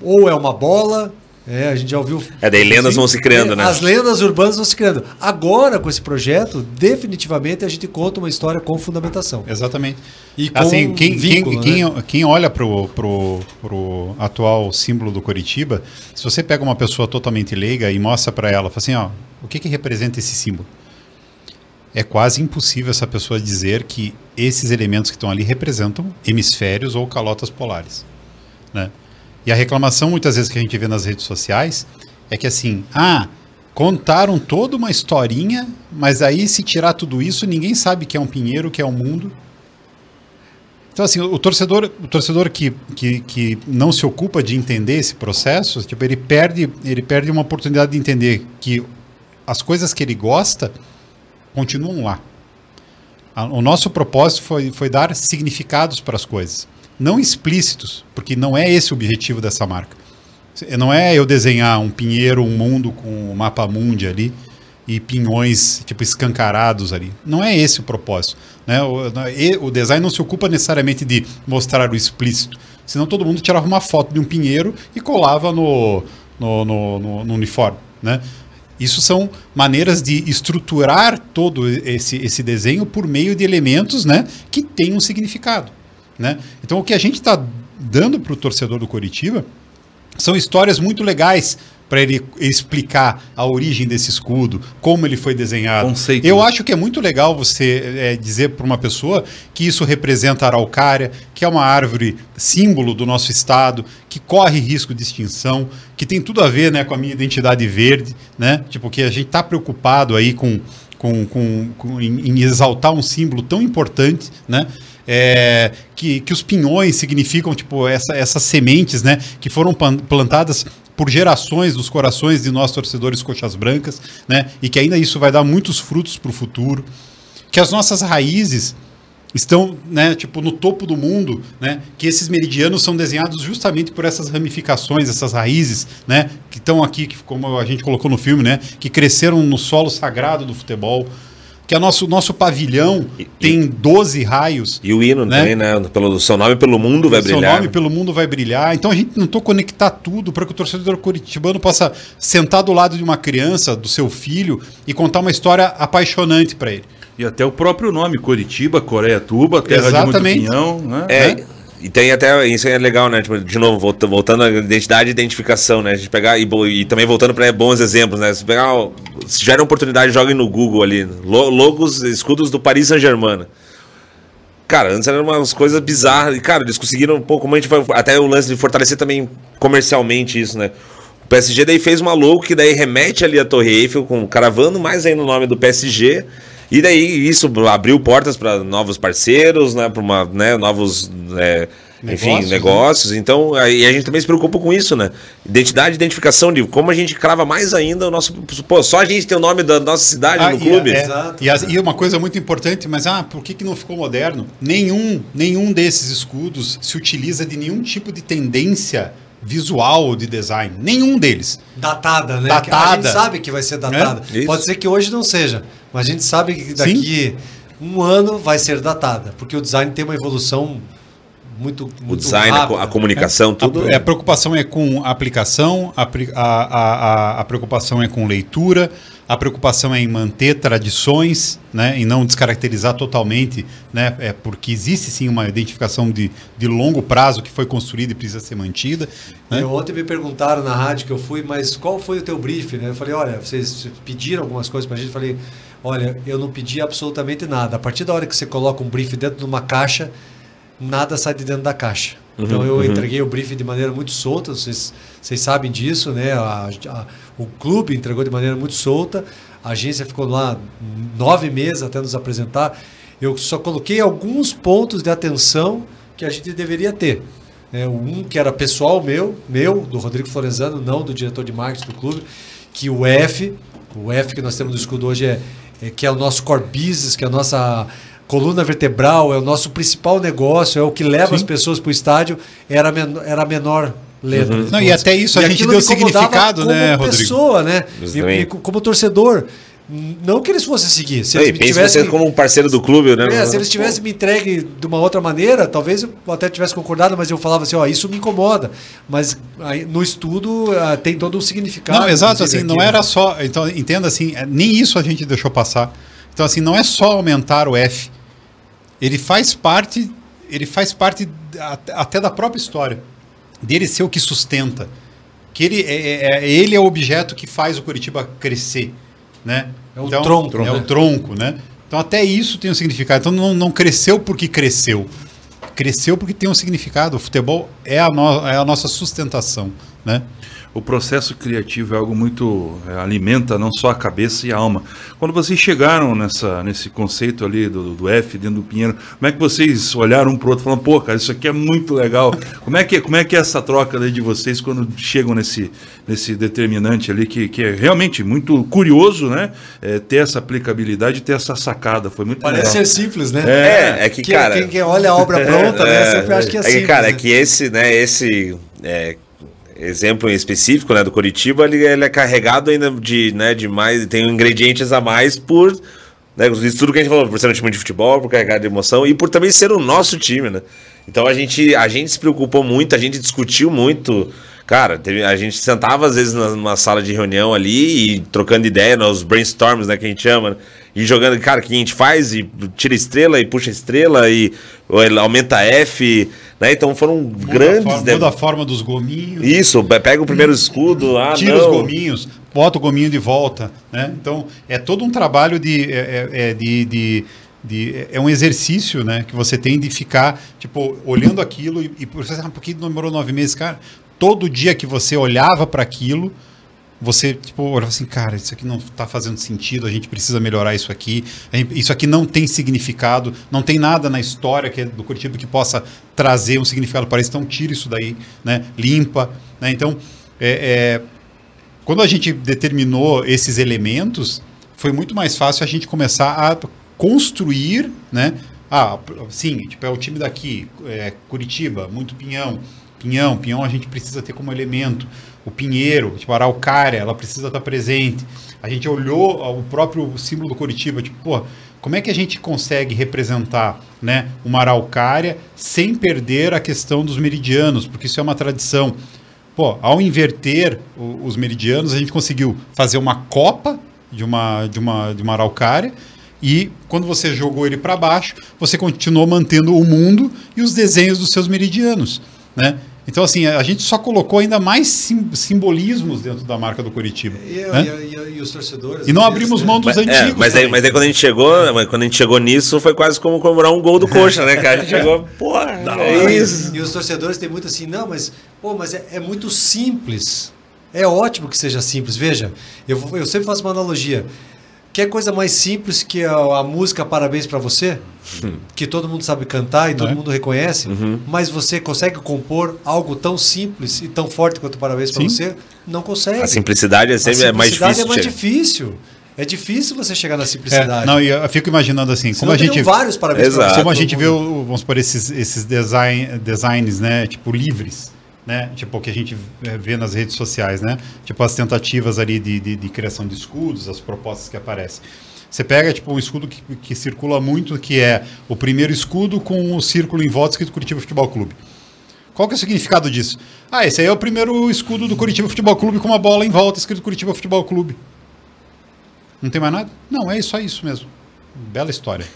ou é uma bola, é, a gente já ouviu. É, daí lendas vão se criando, né? As lendas urbanas vão se criando. Agora, com esse projeto, definitivamente a gente conta uma história com fundamentação. Exatamente. E com assim, quem, vínculo, quem, né? quem, olha para o pro, pro atual símbolo do Curitiba, se você pega uma pessoa totalmente leiga e mostra para ela, fala assim: ó, o que, que representa esse símbolo? É quase impossível essa pessoa dizer que esses elementos que estão ali representam hemisférios ou calotas polares. Né? E a reclamação muitas vezes que a gente vê nas redes sociais é que assim, ah, contaram toda uma historinha, mas aí se tirar tudo isso, ninguém sabe que é um pinheiro, que é um mundo. Então assim, o torcedor, o torcedor que, que, que não se ocupa de entender esse processo, tipo, ele perde, ele perde uma oportunidade de entender que as coisas que ele gosta continuam lá. O nosso propósito foi, foi dar significados para as coisas não explícitos, porque não é esse o objetivo dessa marca. Não é eu desenhar um pinheiro, um mundo com o mapa mundi ali e pinhões tipo escancarados ali. Não é esse o propósito. Né? O, o design não se ocupa necessariamente de mostrar o explícito, senão todo mundo tirava uma foto de um pinheiro e colava no, no, no, no, no uniforme. Né? Isso são maneiras de estruturar todo esse, esse desenho por meio de elementos né, que têm um significado. Né? Então, o que a gente está dando para o torcedor do Coritiba são histórias muito legais para ele explicar a origem desse escudo, como ele foi desenhado. Conceito. Eu acho que é muito legal você é, dizer para uma pessoa que isso representa a araucária, que é uma árvore símbolo do nosso estado, que corre risco de extinção, que tem tudo a ver né, com a minha identidade verde, né? Tipo, que a gente está preocupado aí com, com, com, com em, em exaltar um símbolo tão importante, né? É, que, que os pinhões significam tipo essa, essas sementes né, que foram plantadas por gerações dos corações de nós torcedores coxas brancas, né? E que ainda isso vai dar muitos frutos para o futuro. Que as nossas raízes estão, né, tipo no topo do mundo, né? Que esses meridianos são desenhados justamente por essas ramificações, essas raízes, né? Que estão aqui, que, como a gente colocou no filme, né? Que cresceram no solo sagrado do futebol que é nosso nosso pavilhão e, tem 12 raios. E o hino né? também, né? Pelo seu nome pelo mundo vai brilhar. Seu nome pelo mundo vai brilhar. Então a gente tentou conectar tudo para que o torcedor curitibano possa sentar do lado de uma criança, do seu filho e contar uma história apaixonante para ele. E até o próprio nome, Curitiba, Coreia Tuba, terra Exatamente. de muito pinhão, né? É, é. E tem até, isso é legal, né? Tipo, de novo, voltando à identidade e identificação, né? A gente pegar, e, e também voltando para bons exemplos, né? Se pegar, se tiver oportunidade, joguem no Google ali, logos, escudos do Paris Saint-Germain. Cara, antes eram umas coisas bizarras, e cara, eles conseguiram um pouco, como a gente foi, até o lance de fortalecer também comercialmente isso, né? O PSG daí fez uma logo que daí remete ali a Torre Eiffel, com caravando mais aí no nome do PSG, e daí isso abriu portas para novos parceiros, né, para uma, né, novos, é, enfim, negócios. negócios. Né? Então, aí a gente também se preocupa com isso, né? Identidade, identificação de como a gente crava mais ainda o nosso. Pô, só a gente tem o nome da nossa cidade ah, no clube. É, e, a, e, uma coisa muito importante, mas ah, por que, que não ficou moderno? Nenhum, nenhum desses escudos se utiliza de nenhum tipo de tendência visual de design. Nenhum deles. Datada, né? Datada. A gente sabe que vai ser datada. É? Pode ser que hoje não seja, mas a gente sabe que daqui Sim. um ano vai ser datada, porque o design tem uma evolução muito, muito o design, rápida. a comunicação, é, tudo. A, a, preocupação é com aplicação, a, a, a, a preocupação é com leitura, a preocupação é em manter tradições, né, em não descaracterizar totalmente, né, é porque existe sim uma identificação de, de longo prazo que foi construída e precisa ser mantida. Né? Ontem me perguntaram na rádio que eu fui, mas qual foi o teu briefing? Né? Eu falei, olha, vocês pediram algumas coisas para a gente, eu falei, olha, eu não pedi absolutamente nada. A partir da hora que você coloca um briefing dentro de uma caixa, nada sai de dentro da caixa. Uhum, então eu uhum. entreguei o briefing de maneira muito solta, vocês, vocês sabem disso, né? A, a, o clube entregou de maneira muito solta, a agência ficou lá nove meses até nos apresentar. Eu só coloquei alguns pontos de atenção que a gente deveria ter. É, um que era pessoal meu, meu, do Rodrigo Florenzano, não do diretor de marketing do clube, que o F, o F que nós temos no escudo hoje é, é que é o nosso core business, que é a nossa coluna vertebral, é o nosso principal negócio, é o que leva Sim. as pessoas para o estádio, era, men era a menor letra. Uhum. Não, e até isso e a gente deu significado, né, Rodrigo? pessoa, né? E, e, como torcedor. Não que eles fossem seguir. Se eles tivessem como um parceiro do clube, né? É, se eles tivessem me entregue de uma outra maneira, talvez eu até tivesse concordado, mas eu falava assim, ó, isso me incomoda. Mas aí, no estudo uh, tem todo um significado. Não, exato, assim, aqui, não né? era só. Então, entenda assim, é, nem isso a gente deixou passar. Então, assim, não é só aumentar o F ele faz parte, ele faz parte até da própria história dele ser o que sustenta, que ele é, é, é, ele é o objeto que faz o Curitiba crescer, né? É o então, tronco, é né? o tronco, né? Então até isso tem um significado. Então não, não cresceu porque cresceu, cresceu porque tem um significado. O futebol é a, no, é a nossa sustentação, né? O processo criativo é algo muito é, alimenta não só a cabeça e a alma. Quando vocês chegaram nessa nesse conceito ali do, do F dentro do Pinheiro, como é que vocês olharam um pro outro falando, pô, cara, isso aqui é muito legal. Como é que como é que é essa troca de vocês quando chegam nesse nesse determinante ali que, que é realmente muito curioso, né? É, ter essa aplicabilidade, ter essa sacada, foi muito Parece legal. ser simples, né? É, é, que, que cara, quem, quem, olha a obra (laughs) pronta, né, sempre acha que é, é simples. cara, né? é que esse, né, esse exemplo específico, né, do Curitiba, ele, ele, é carregado ainda de, né, de mais, tem ingredientes a mais por, né, tudo que a gente falou, por ser um time de futebol, por carregar de emoção e por também ser o nosso time, né. Então a gente, a gente se preocupou muito, a gente discutiu muito, cara, teve, a gente sentava às vezes numa sala de reunião ali e trocando ideia, nos brainstorms, né, que a gente chama, né, e jogando, cara, o que a gente faz e tira estrela e puxa estrela e aumenta F, né? Então foram muda grandes. A forma, muda a forma dos gominhos. Isso, pega o primeiro escudo, ah, tira não. os gominhos, bota o gominho de volta, né? Então é todo um trabalho de, é, é, é de, de, de, é um exercício, né? Que você tem de ficar tipo olhando aquilo e, e você sabe por que demorou nove meses, cara? Todo dia que você olhava para aquilo você, tipo, olha assim, cara, isso aqui não está fazendo sentido, a gente precisa melhorar isso aqui, isso aqui não tem significado, não tem nada na história que é do Curitiba que possa trazer um significado para isso, então tira isso daí, né, limpa, né, então, é, é, quando a gente determinou esses elementos, foi muito mais fácil a gente começar a construir, né, ah, sim, tipo, é o time daqui, é, Curitiba, muito pinhão, pinhão, pinhão a gente precisa ter como elemento, o pinheiro, tipo a araucária, ela precisa estar presente. A gente olhou o próprio símbolo do Curitiba, tipo, pô, como é que a gente consegue representar né, uma araucária sem perder a questão dos meridianos? Porque isso é uma tradição. Pô, ao inverter o, os meridianos, a gente conseguiu fazer uma copa de uma, de uma, de uma araucária e quando você jogou ele para baixo, você continuou mantendo o mundo e os desenhos dos seus meridianos, né? Então, assim, a gente só colocou ainda mais sim, simbolismos dentro da marca do Curitiba. E, né? e, e, e os torcedores. E não abrimos mão dos mas, antigos. É, mas, aí, mas aí quando a gente chegou, quando a gente chegou nisso, foi quase como comemorar um gol do coxa, né, cara? A gente (laughs) chegou, porra, é isso. E os torcedores têm muito assim, não, mas, pô, mas é, é muito simples. É ótimo que seja simples. Veja, eu, eu sempre faço uma analogia. Quer coisa mais simples que a, a música Parabéns para você? Hum. Que todo mundo sabe cantar e todo é? mundo reconhece, uhum. mas você consegue compor algo tão simples e tão forte quanto Parabéns para você? Não consegue. A simplicidade é sempre é mais difícil. é mais difícil. É difícil você chegar na simplicidade. É, não, eu fico imaginando assim, como a gente vários parabéns Exato. Como a gente vê, vamos por esses esses design, designs, né, tipo livres né? Tipo, que a gente vê nas redes sociais, né? Tipo, as tentativas ali de, de, de criação de escudos, as propostas que aparecem. Você pega, tipo, um escudo que, que circula muito, que é o primeiro escudo com o círculo em volta escrito Curitiba Futebol Clube. Qual que é o significado disso? Ah, esse aí é o primeiro escudo do Curitiba Futebol Clube com uma bola em volta escrito Curitiba Futebol Clube. Não tem mais nada? Não, é só isso mesmo. Bela história.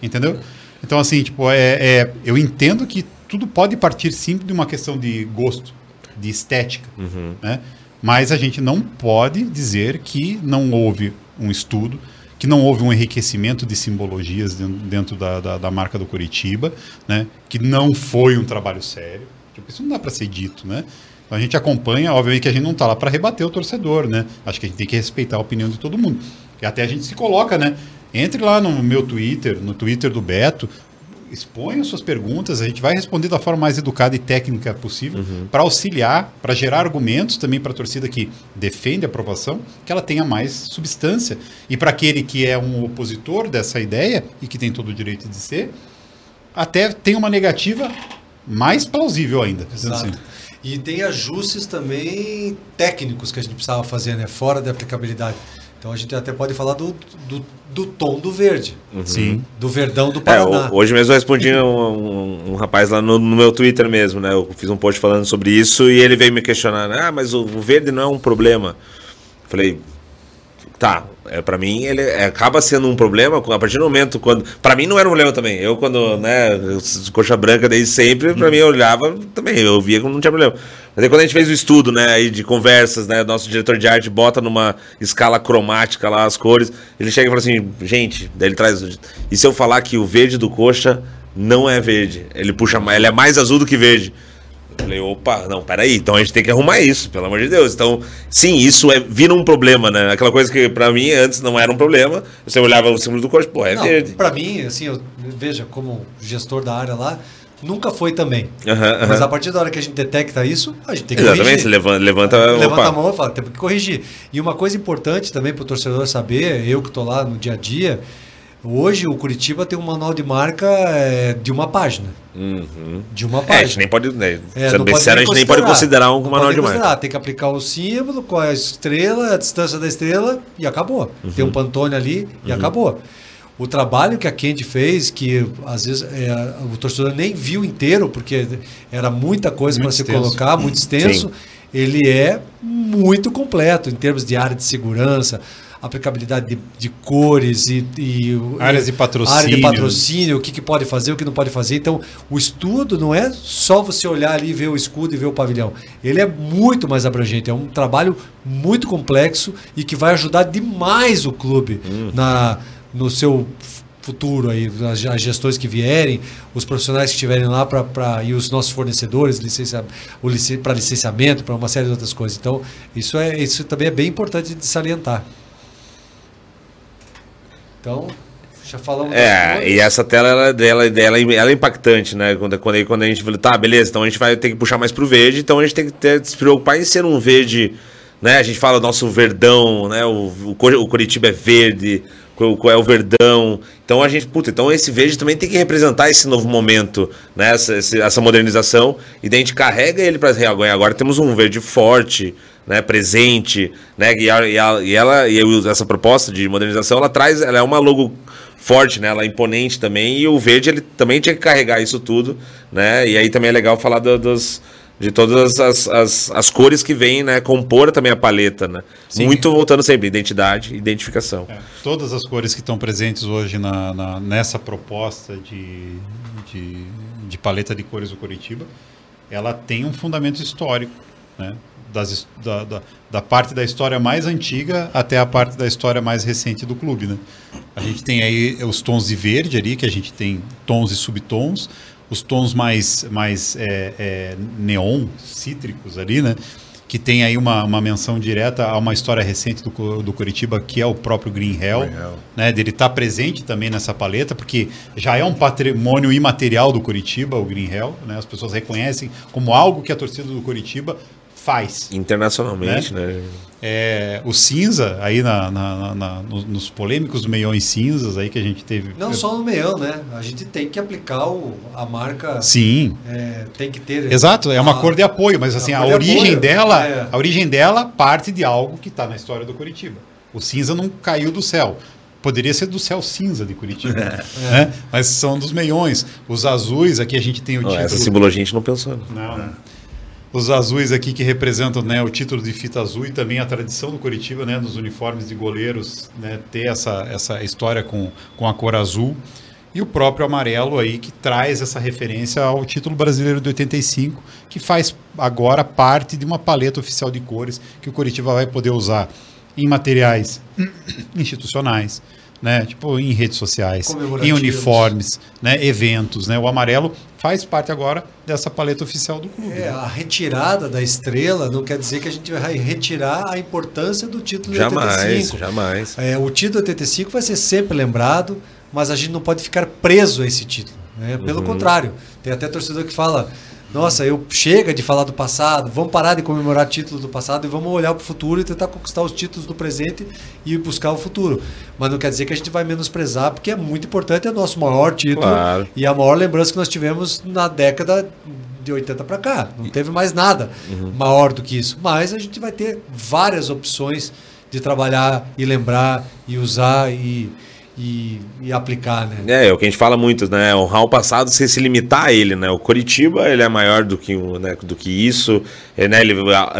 Entendeu? Então, assim, tipo, é, é, eu entendo que tudo pode partir sim de uma questão de gosto, de estética, uhum. né? Mas a gente não pode dizer que não houve um estudo, que não houve um enriquecimento de simbologias dentro da, da, da marca do Curitiba, né? Que não foi um trabalho sério. Tipo, isso não dá para ser dito, né? Então a gente acompanha, obviamente que a gente não está lá para rebater o torcedor, né? Acho que a gente tem que respeitar a opinião de todo mundo. E até a gente se coloca, né? Entre lá no meu Twitter, no Twitter do Beto, exponham suas perguntas, a gente vai responder da forma mais educada e técnica possível uhum. para auxiliar, para gerar argumentos também para a torcida que defende a aprovação, que ela tenha mais substância. E para aquele que é um opositor dessa ideia e que tem todo o direito de ser, até tem uma negativa mais plausível ainda. Exato. Assim. E tem ajustes também técnicos que a gente precisava fazer, né? fora da aplicabilidade. Então a gente até pode falar do, do, do tom do verde. Uhum. Sim. Do verdão do Paraná. É, hoje mesmo eu respondi um, um, um rapaz lá no, no, meu Twitter mesmo, né? Eu fiz um post falando sobre isso e ele veio me questionar, ah, mas o, o verde não é um problema. Falei, tá, é, para mim ele é, acaba sendo um problema a partir do momento quando, para mim não era um problema também. Eu quando, né, coxa branca desde sempre, para mim eu olhava também, eu via que não tinha problema. Mas aí quando a gente fez o estudo, né, aí de conversas, né, nosso diretor de arte bota numa escala cromática lá as cores, ele chega e fala assim, gente, daí ele traz, e se eu falar que o verde do coxa não é verde, ele puxa, ele é mais azul do que verde. Falei, opa, não, peraí, então a gente tem que arrumar isso, pelo amor de Deus. Então, sim, isso é vira um problema, né? Aquela coisa que para mim antes não era um problema. Você olhava o símbolo do corpo, pô, é não, verde. Para mim, assim, eu, veja, como gestor da área lá, nunca foi também. Uhum, uhum. Mas a partir da hora que a gente detecta isso, a gente tem que Exatamente, corrigir. levanta, levanta, levanta a mão e fala, temos que corrigir. E uma coisa importante também para o torcedor saber, eu que estou lá no dia a dia, Hoje o Curitiba tem um manual de marca é, de uma página. Uhum. De uma página. É, a gente nem pode. Né, é, sendo bem sério, a gente nem pode considerar um manual de marca. Tem que aplicar o símbolo, qual é a estrela, a distância da estrela e acabou. Uhum. Tem um Pantone ali e uhum. acabou. O trabalho que a Candy fez, que às vezes é, o torcedor nem viu inteiro, porque era muita coisa para se colocar, muito extenso, Sim. ele é muito completo em termos de área de segurança aplicabilidade de, de cores e, e, áreas de patrocínio, área de patrocínio, o que, que pode fazer, o que não pode fazer. Então, o estudo não é só você olhar ali, ver o escudo e ver o pavilhão. Ele é muito mais abrangente, é um trabalho muito complexo e que vai ajudar demais o clube hum. na, no seu futuro aí, as, gestões que vierem, os profissionais que estiverem lá para e os nossos fornecedores, licença, o licen, para licenciamento, para uma série de outras coisas. Então, isso é isso também é bem importante de salientar. Então, já falamos. É, e essa tela ela, ela, ela, ela é impactante, né? Quando, quando, quando a gente fala, tá, beleza, então a gente vai ter que puxar mais pro verde, então a gente tem que ter, se preocupar em ser um verde, né? A gente fala o nosso verdão, né? O, o, o Curitiba é verde, qual é o verdão. Então a gente, puta, então esse verde também tem que representar esse novo momento, né? Essa, essa modernização. E daí a gente carrega ele para real. Agora temos um verde forte, né, presente, né, e, a, e, a, e ela e essa proposta de modernização ela traz, ela é uma logo forte, né, ela é imponente também e o verde ele também tinha que carregar isso tudo, né, e aí também é legal falar do, dos de todas as, as, as, cores que vêm, né, compor também a paleta, né, Sim. muito voltando sempre identidade, identificação. É, todas as cores que estão presentes hoje na, na nessa proposta de, de, de paleta de cores do Curitiba, ela tem um fundamento histórico, né? das, da, da, da, parte da história mais antiga até a parte da história mais recente do clube. Né? A gente tem aí os tons de verde ali, que a gente tem tons e subtons, os tons mais, mais é, é, neon, cítricos ali, né? que tem aí uma, uma menção direta a uma história recente do, do Curitiba, que é o próprio Green Hell, Green Hell. né? Dele estar tá presente também nessa paleta, porque já é um patrimônio imaterial do Curitiba, o Green Hell, né? As pessoas reconhecem como algo que a torcida do Curitiba faz. Internacionalmente, né? né? É, o cinza, aí na, na, na, nos polêmicos meiões cinzas aí que a gente teve. Não só no meião, né? A gente tem que aplicar o, a marca. Sim. É, tem que ter. Exato, é uma a, cor de apoio, mas assim, a, a origem apoio, dela, é. a origem dela parte de algo que está na história do Curitiba. O cinza não caiu do céu. Poderia ser do céu cinza de Curitiba, (laughs) é. né? mas são dos meiões. Os azuis, aqui a gente tem o título. Essa simbologia a gente não pensou. Não. não os azuis aqui que representam né, o título de fita azul e também a tradição do Curitiba, né, nos uniformes de goleiros, né, ter essa, essa história com, com a cor azul. E o próprio amarelo aí que traz essa referência ao título brasileiro de 85, que faz agora parte de uma paleta oficial de cores que o Curitiba vai poder usar em materiais (clears throat) institucionais, né? Tipo em redes sociais, em uniformes, né? Eventos, né? O amarelo faz parte agora dessa paleta oficial do clube. É, né? a retirada da estrela não quer dizer que a gente vai retirar a importância do título jamais, de 85. Jamais, é, o título de 85 vai ser sempre lembrado, mas a gente não pode ficar preso a esse título. Né? Pelo uhum. contrário, tem até torcedor que fala nossa, eu chega de falar do passado, vamos parar de comemorar títulos do passado e vamos olhar para o futuro e tentar conquistar os títulos do presente e buscar o futuro. Mas não quer dizer que a gente vai menosprezar, porque é muito importante, é o nosso maior título claro. e a maior lembrança que nós tivemos na década de 80 para cá. Não teve mais nada uhum. maior do que isso. Mas a gente vai ter várias opções de trabalhar e lembrar e usar e e, e, aplicar, né? É, é o que a gente fala muito, né? Honrar o passado sem se limitar a ele, né? O Coritiba, ele é maior do que, né, do que isso, é, né? Ele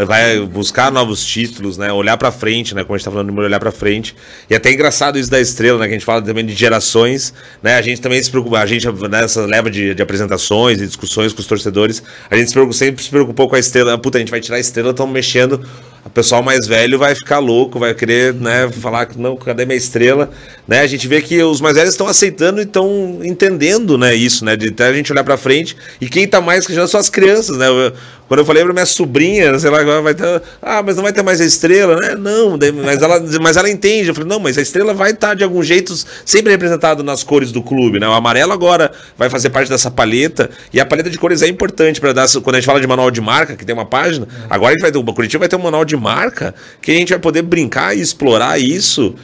vai buscar novos títulos, né? Olhar para frente, né? Como a gente tá falando de olhar para frente. E até é engraçado isso da estrela, né? Que a gente fala também de gerações, né? A gente também se preocupa, a gente nessa leva de, de apresentações e discussões com os torcedores, a gente sempre se preocupou com a estrela. Puta, a gente vai tirar a estrela, estamos mexendo o pessoal mais velho vai ficar louco, vai querer, né, falar que não, cadê minha estrela? Né, a gente vê que os mais velhos estão aceitando e estão entendendo, né, isso, né, de até a gente olhar para frente e quem está mais questionando são as crianças, né? Quando eu falei para minha sobrinha, sei lá, vai ter, ah, mas não vai ter mais a estrela, né? Não, mas ela, mas ela entende. Eu falei, não, mas a estrela vai estar de algum jeito sempre representado nas cores do clube, né? O amarelo agora vai fazer parte dessa paleta e a paleta de cores é importante para dar quando a gente fala de manual de marca, que tem uma página, agora a gente vai ter o Curitiba vai ter um manual de marca que a gente vai poder brincar e explorar isso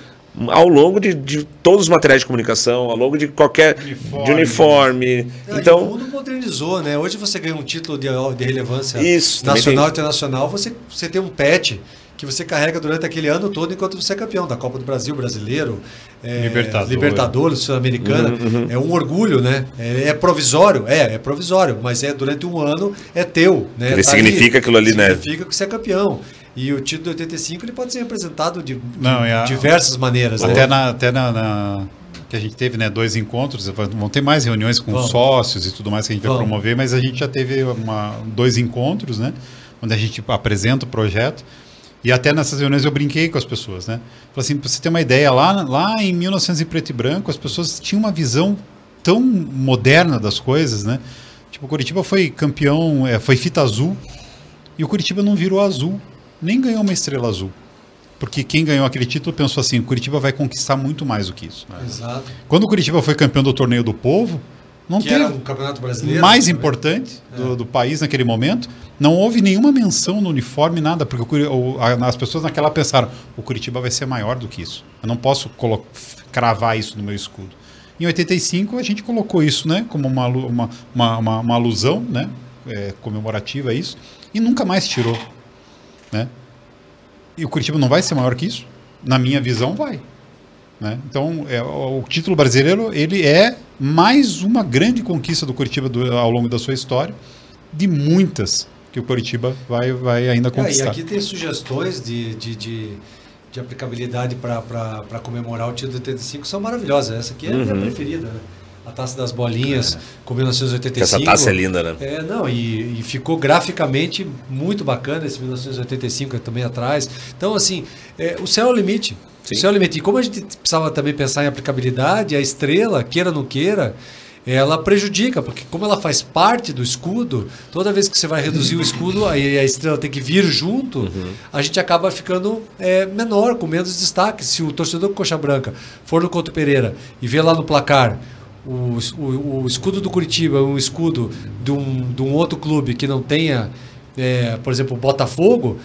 ao longo de, de, todos os materiais de comunicação, ao longo de qualquer uniforme. De uniforme. É, então, o mundo modernizou, né? Hoje você ganha um título de, de relevância isso, nacional e internacional, você, você tem um pet que você carrega durante aquele ano todo enquanto você é campeão da Copa do Brasil, brasileiro, é, Libertadores, Libertadores Sul-Americana. Uhum, uhum. É um orgulho, né? É, é, provisório, é, é provisório, mas é durante um ano é teu. Né? Tá significa ali, aquilo ali, significa né? Significa que você é campeão. E o título de 85 ele pode ser representado de, de Não, a, diversas maneiras. Até, né? na, até na, na, que a gente teve né, dois encontros, vão ter mais reuniões com Vamos. sócios e tudo mais que a gente Vamos. vai promover, mas a gente já teve uma, dois encontros, né? Onde a gente apresenta o projeto. E até nessas reuniões eu brinquei com as pessoas, né? Falei assim, pra você ter uma ideia, lá, lá em 1900 em preto e branco, as pessoas tinham uma visão tão moderna das coisas, né? Tipo, o Curitiba foi campeão, é, foi fita azul, e o Curitiba não virou azul nem ganhou uma estrela azul. Porque quem ganhou aquele título pensou assim: o Curitiba vai conquistar muito mais do que isso. Exato. Quando o Curitiba foi campeão do Torneio do Povo, não que teve. Era um campeonato brasileiro. Mais também. importante do, é. do, país naquele momento. Não houve nenhuma menção no uniforme, nada, porque o, as pessoas naquela pensaram: o Curitiba vai ser maior do que isso. Eu não posso cravar isso no meu escudo. Em 85 a gente colocou isso, né, como uma, uma, uma, uma, uma alusão, né, é, comemorativa a isso, e nunca mais tirou. Né? E o Curitiba não vai ser maior que isso? Na minha visão, vai. Né? Então, é, o título brasileiro ele é mais uma grande conquista do Curitiba do, ao longo da sua história, de muitas que o Curitiba vai, vai ainda conquistar. É, e aqui tem sugestões de, de, de, de aplicabilidade para comemorar o título de 85 são maravilhosas. Essa aqui é a minha uhum. preferida. Né? A taça das bolinhas, é. com 1985. Essa taça é linda, né? É, não, e, e, ficou graficamente muito bacana esse 1985 também atrás. Então, assim, é, o céu é o limite. Sim. O céu é o limite. E como a gente precisava também pensar em aplicabilidade, a estrela, queira ou não queira, ela prejudica, porque como ela faz parte do escudo, toda vez que você vai reduzir o escudo, aí a estrela tem que vir junto, uhum. a gente acaba ficando é, menor, com menos destaque. Se o torcedor com coxa branca for no Couto Pereira e ver lá no placar o, o, o, escudo do Curitiba é um escudo de um, de um outro clube que não tenha, é, por exemplo, o Botafogo,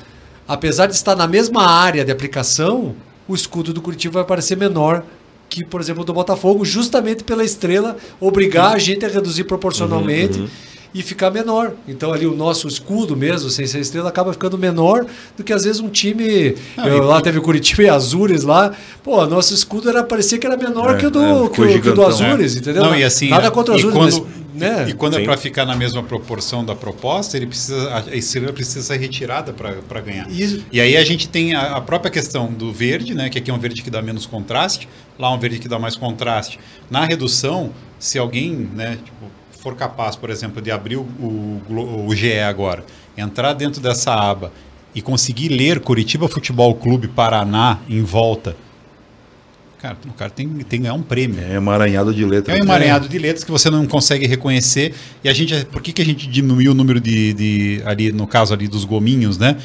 apesar de estar na mesma área de aplicação, o escudo do Curitiba vai parecer menor que, por exemplo, do Botafogo, justamente pela estrela obrigar a gente a reduzir proporcionalmente. Uhum, uhum e ficar menor. Então ali o nosso escudo mesmo, sem ser estrela, acaba ficando menor do que às vezes um time. Ah, eu, lá teve o Curitiba e Azures lá. Pô, nosso escudo era, parecia que era menor é, que o do, é, que, o, que do Azures, é. entendeu? Não, e assim, Nada contra o Azures, quando, mas, né? E, quando é Sim. é para ficar na mesma proporção da proposta, ele precisa, a estrela precisa ser retirada para ganhar. Isso. E aí a gente tem a, a, própria questão do verde, né? Que aqui é um verde que dá menos contraste, lá é um verde que dá mais contraste. Na redução, se alguém, né, tipo, for capaz, por exemplo, de abrir o, o, o GE agora, entrar dentro dessa aba e conseguir ler Curitiba Futebol Clube Paraná em volta, cara, o cara tem, tem que ganhar um prêmio. É emaranhado de letras. É um emaranhado de letras que você não consegue reconhecer. E a gente, por que, que a gente diminuiu o número de, de ali no caso ali dos gominhos, né?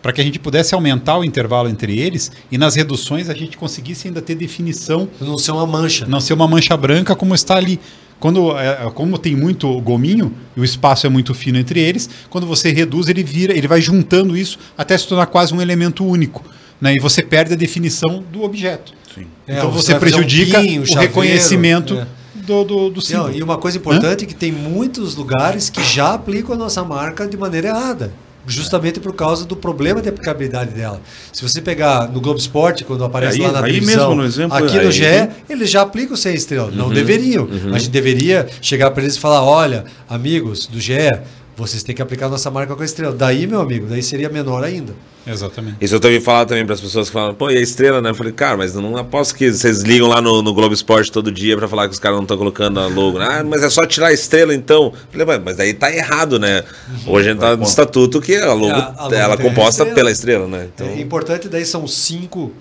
Para que a gente pudesse aumentar o intervalo entre eles e nas reduções a gente conseguisse ainda ter definição. Não ser uma mancha. Não ser uma mancha branca como está ali. Quando, é, é, como tem muito gominho e o espaço é muito fino entre eles, quando você reduz, ele vira, ele vai juntando isso até se tornar quase um elemento único. Né? E você perde a definição do objeto. Sim. Então é, você, você prejudica um pinho, o chaveiro, reconhecimento é. do, do, do símbolo. Não, e uma coisa importante é que tem muitos lugares que já aplicam a nossa marca de maneira errada justamente por causa do problema de aplicabilidade dela. Se você pegar no Globo Esporte, quando aparece aí, lá na televisão, no exemplo, aqui no GE, eles já aplicam seis estrelas. Uhum, não deveriam. Uhum. A gente deveria chegar para eles e falar, olha, amigos do GE, vocês têm que aplicar a nossa marca com a estrela. Daí, meu amigo, daí seria menor ainda. Exatamente. Isso eu também falar também para as pessoas que falam, pô, e a estrela, né? Eu falei, cara, mas não aposto que vocês ligam lá no, no Globo Esporte todo dia para falar que os caras não estão colocando a logo. Ah, mas é só tirar a estrela então. Eu falei, mas daí tá errado, né? Hoje a gente tá no estatuto que a logo, a, a logo ela é composta estrela. pela estrela, né? Então... É importante, daí são cinco.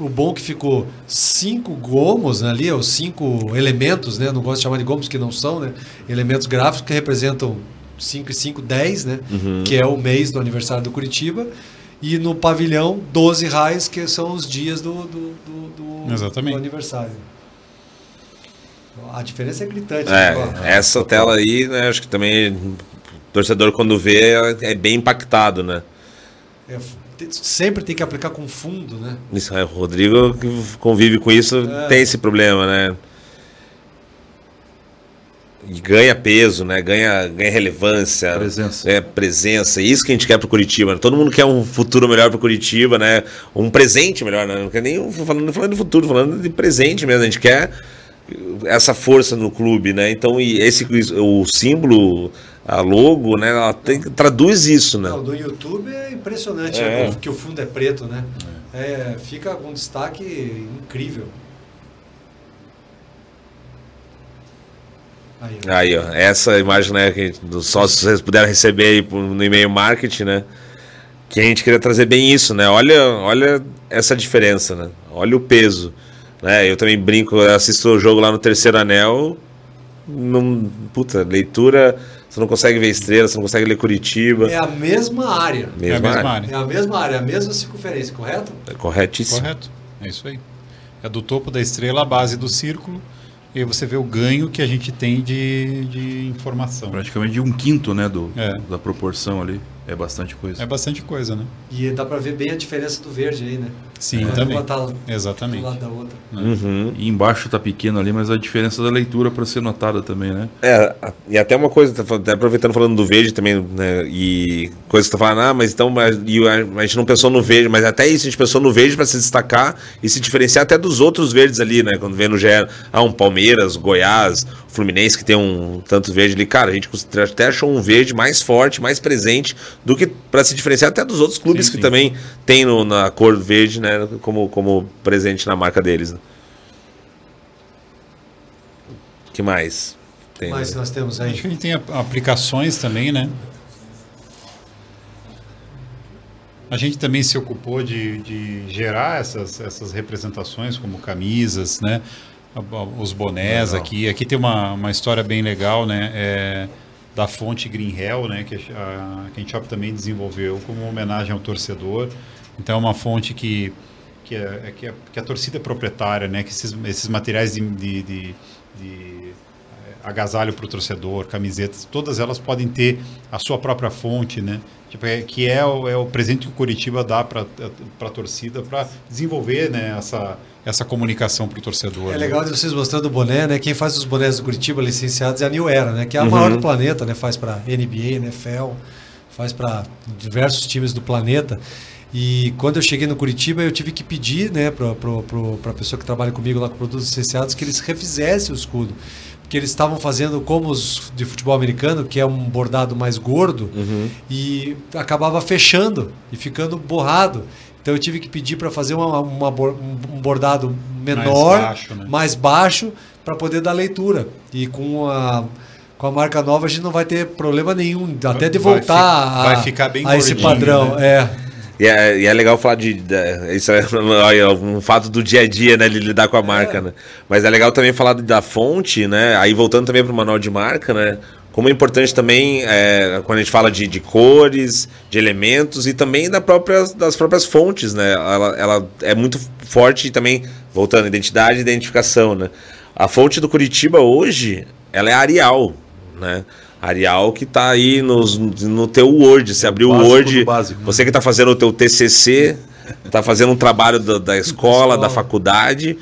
O bom é que ficou cinco gomos né, ali, ou cinco elementos, né? Não gosto de chamar de gomos que não são, né? Elementos gráficos que representam 5 e 5, 10, né? Uhum. Que é o mês do aniversário do Curitiba. E no pavilhão, 12 raios, que são os dias do, do, do, do, Exatamente. do aniversário. A diferença é gritante. É, né? essa tela aí, né, acho que também o torcedor quando vê é bem impactado, né? É, sempre tem que aplicar com fundo, né? Isso, é, o Rodrigo que convive com isso é. tem esse problema, né? E ganha peso, né? Ganha, ganha relevância. Presença. É, presença. Isso que a gente quer pro Curitiba. Né? Todo mundo quer um futuro melhor pro Curitiba, né? Um presente melhor, né? Não quer nem falando, falando de futuro, falando de presente mesmo. A gente quer essa força no clube, né? Então, e esse o símbolo, a logo, né? Ela tem, traduz isso, né? Não, do YouTube é impressionante, é. Né? que o fundo é preto, né? É, fica com um destaque incrível. Aí, ó, essa imagem, né, que dos sócios vocês puderam receber aí no e-mail marketing, né? Que a gente queria trazer bem isso, né? Olha, olha essa diferença, né? Olha o peso. Né? Eu também brinco, assisto o jogo lá no terceiro anel. Num, puta, leitura. Você não consegue ver estrela, você não consegue ler Curitiba. É a mesma área. Mesma é a mesma área. área. É a mesma área, a mesma circunferência, correto? É corretíssimo. Correto. É isso aí. É do topo da estrela, a base do círculo e aí você vê o ganho que a gente tem de, de informação. Praticamente de um quinto né, do, é. da proporção ali. É bastante coisa. É bastante coisa, né? E dá para ver bem a diferença do verde aí, né? Sim, é, também. Exatamente. Do lado da outra. Uhum. E embaixo tá pequeno ali, mas a diferença da leitura para ser notada também, né? É, e até uma coisa, tá até aproveitando falando do verde também, né? E coisa que você tá falando, ah, mas então mas, e a, gente não pensou no verde, mas até isso a gente pensou no verde para se destacar e se diferenciar até dos outros verdes ali, né? Quando vê no GE, ah, um Palmeiras, Goiás, Fluminense que tem um tanto verde ali, cara, a gente até achou um verde mais forte, mais presente do que para se diferenciar até dos outros clubes sim, que sim. também tem no, na cor verde, né, como, como presente na marca deles. Né? que mais? Tem, que mais nós temos aí? Acho que a gente tem aplicações também, né? A gente também se ocupou de, de gerar essas, essas representações como camisas, né? os bonés legal. aqui. Aqui tem uma, uma história bem legal, né? É, da fonte Green Hell, né? Que a, a Shop também desenvolveu como homenagem ao torcedor. Então é uma fonte que que, é, é que, é, que a torcida é proprietária, né? Que esses, esses materiais de, de, de, de é, agasalho para o torcedor, camisetas, todas elas podem ter a sua própria fonte, né? Tipo, é, que é o, é o presente que o Curitiba dá para a torcida para desenvolver né, essa, essa comunicação para o torcedor. É né? legal de vocês mostrando o boné, né? Quem faz os bonés do Curitiba licenciados é a New Era, né? Que é a uhum. maior do planeta, né? Faz para NBA, NFL, faz para diversos times do planeta. E quando eu cheguei no Curitiba, eu tive que pedir, né, para a pessoa que trabalha comigo lá com produtos licenciados, que eles refizessem o escudo que eles estavam fazendo como os de futebol americano, que é um bordado mais gordo, uhum. e acabava fechando e ficando borrado. Então eu tive que pedir para fazer uma, uma, um bordado menor, mais baixo, né? mais baixo para poder dar leitura. E com a, com a marca nova a gente não vai ter problema nenhum, até de voltar vai, vai ficar bem a, esse padrão. Né? É. E é, e é, legal falar de, de. Isso (laughs) é um fato do dia a dia, né? De lidar com a marca, é. né? Mas é legal também falar da fonte, né? Aí voltando também para o manual de marca, né? como é importante também é, quando a gente fala de, de, cores, de elementos e também da própria, das próprias fontes, né? Ela, ela é muito forte também, voltando, identidade e identificação, né? A fonte do Curitiba hoje, ela é Arial, né? Arial que está aí nos, no teu Word, você abriu o Word, básico, né? você que está fazendo o teu TCC, está fazendo um trabalho da, da escola, da faculdade,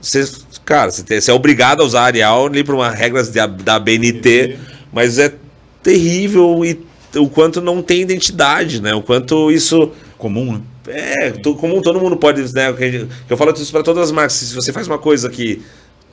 você, cara, você é obrigado a usar Arial ali para uma regras de, da BNT mas é terrível e o quanto não tem identidade, né? O quanto isso. Comum, né? É, comum, todo mundo pode, né? Eu falo isso para todas as marcas. Se você faz uma coisa que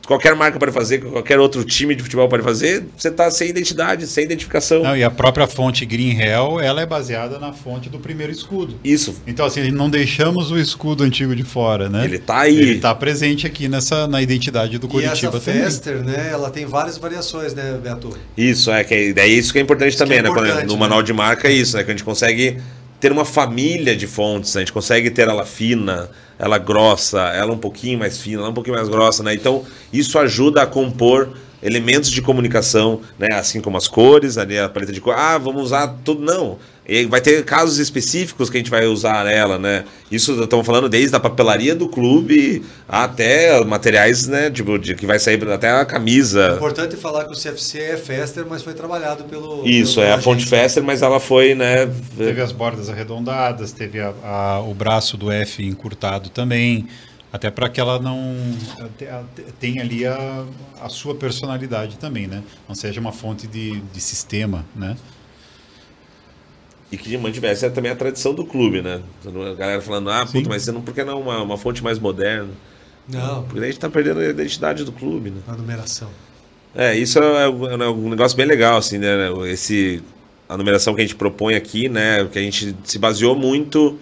qualquer marca pode fazer, qualquer outro time de futebol pode fazer, você está sem identidade, sem identificação. Não, e a própria fonte Green Hell, ela é baseada na fonte do primeiro escudo. Isso. Então, assim, não deixamos o escudo antigo de fora, né? Ele está aí. Ele está presente aqui nessa, na identidade do Curitiba e essa também. Fester, né, ela tem várias variações, né, Beto? Isso, é, que é, é isso que é importante também, é né? importante, Quando, no né? manual de marca é isso, né? Que a gente consegue ter uma família de fontes, né? a gente consegue ter ela fina, ela grossa, ela um pouquinho mais fina, ela um pouquinho mais grossa, né? Então, isso ajuda a compor elementos de comunicação, né? Assim como as cores, ali a paleta de cor. Ah, vamos usar tudo. Não. E vai ter casos específicos que a gente vai usar ela, né? Isso estamos falando desde a papelaria do clube até materiais, né? Tipo, de, que vai sair até a É camisa. importante falar que o CFC é Fester, mas foi trabalhado pelo. Isso, pelo é a fonte. Fester, mas ela foi, né? Teve as bordas arredondadas, teve a- a- o braço do F encurtado também, até para que ela não tenha ali a, a sua personalidade também, né? Não seja uma fonte de, de sistema, né? E que mantivesse também a tradição do clube, né? A galera falando, ah, puta, mas você não, por que não uma, uma fonte mais moderna? Não, Porque a gente tá perdendo a identidade do clube, né? a numeração. É, isso é, um- é um negócio bem legal, assim, né? Esse, a numeração que a gente propõe aqui, né? Que a gente se baseou muito,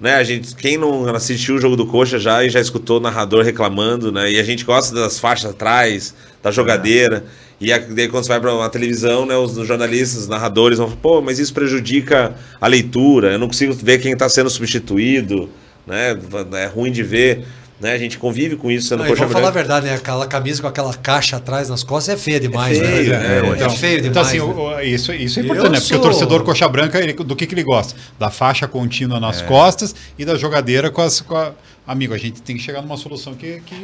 né? A gente, quem não assistiu o jogo do Coxa já e já escutou o narrador reclamando, né? E a gente gosta das faixas atrás, da jogadeira. E daí quando você vai para uma televisão, né? Os jornalistas, os narradores vão falar, pô, mas isso prejudica a leitura. Eu não consigo ver quem está sendo substituído, né? É ruim de ver. Né? A gente convive com isso sendo Não, e Coxa vamos falar a verdade, né? Aquela camisa com aquela caixa atrás nas costas é feia demais, É feio, né? né? É, Então- feio demais. Então, assim, né? o- o- isso, isso é Eu importante, né? Porque o sou- torcedor coxa branca, ele- do que, que ele gosta? Da faixa contínua nas costas e da jogadeira com as. Com a... Amigo, a gente tem que chegar numa solução que, que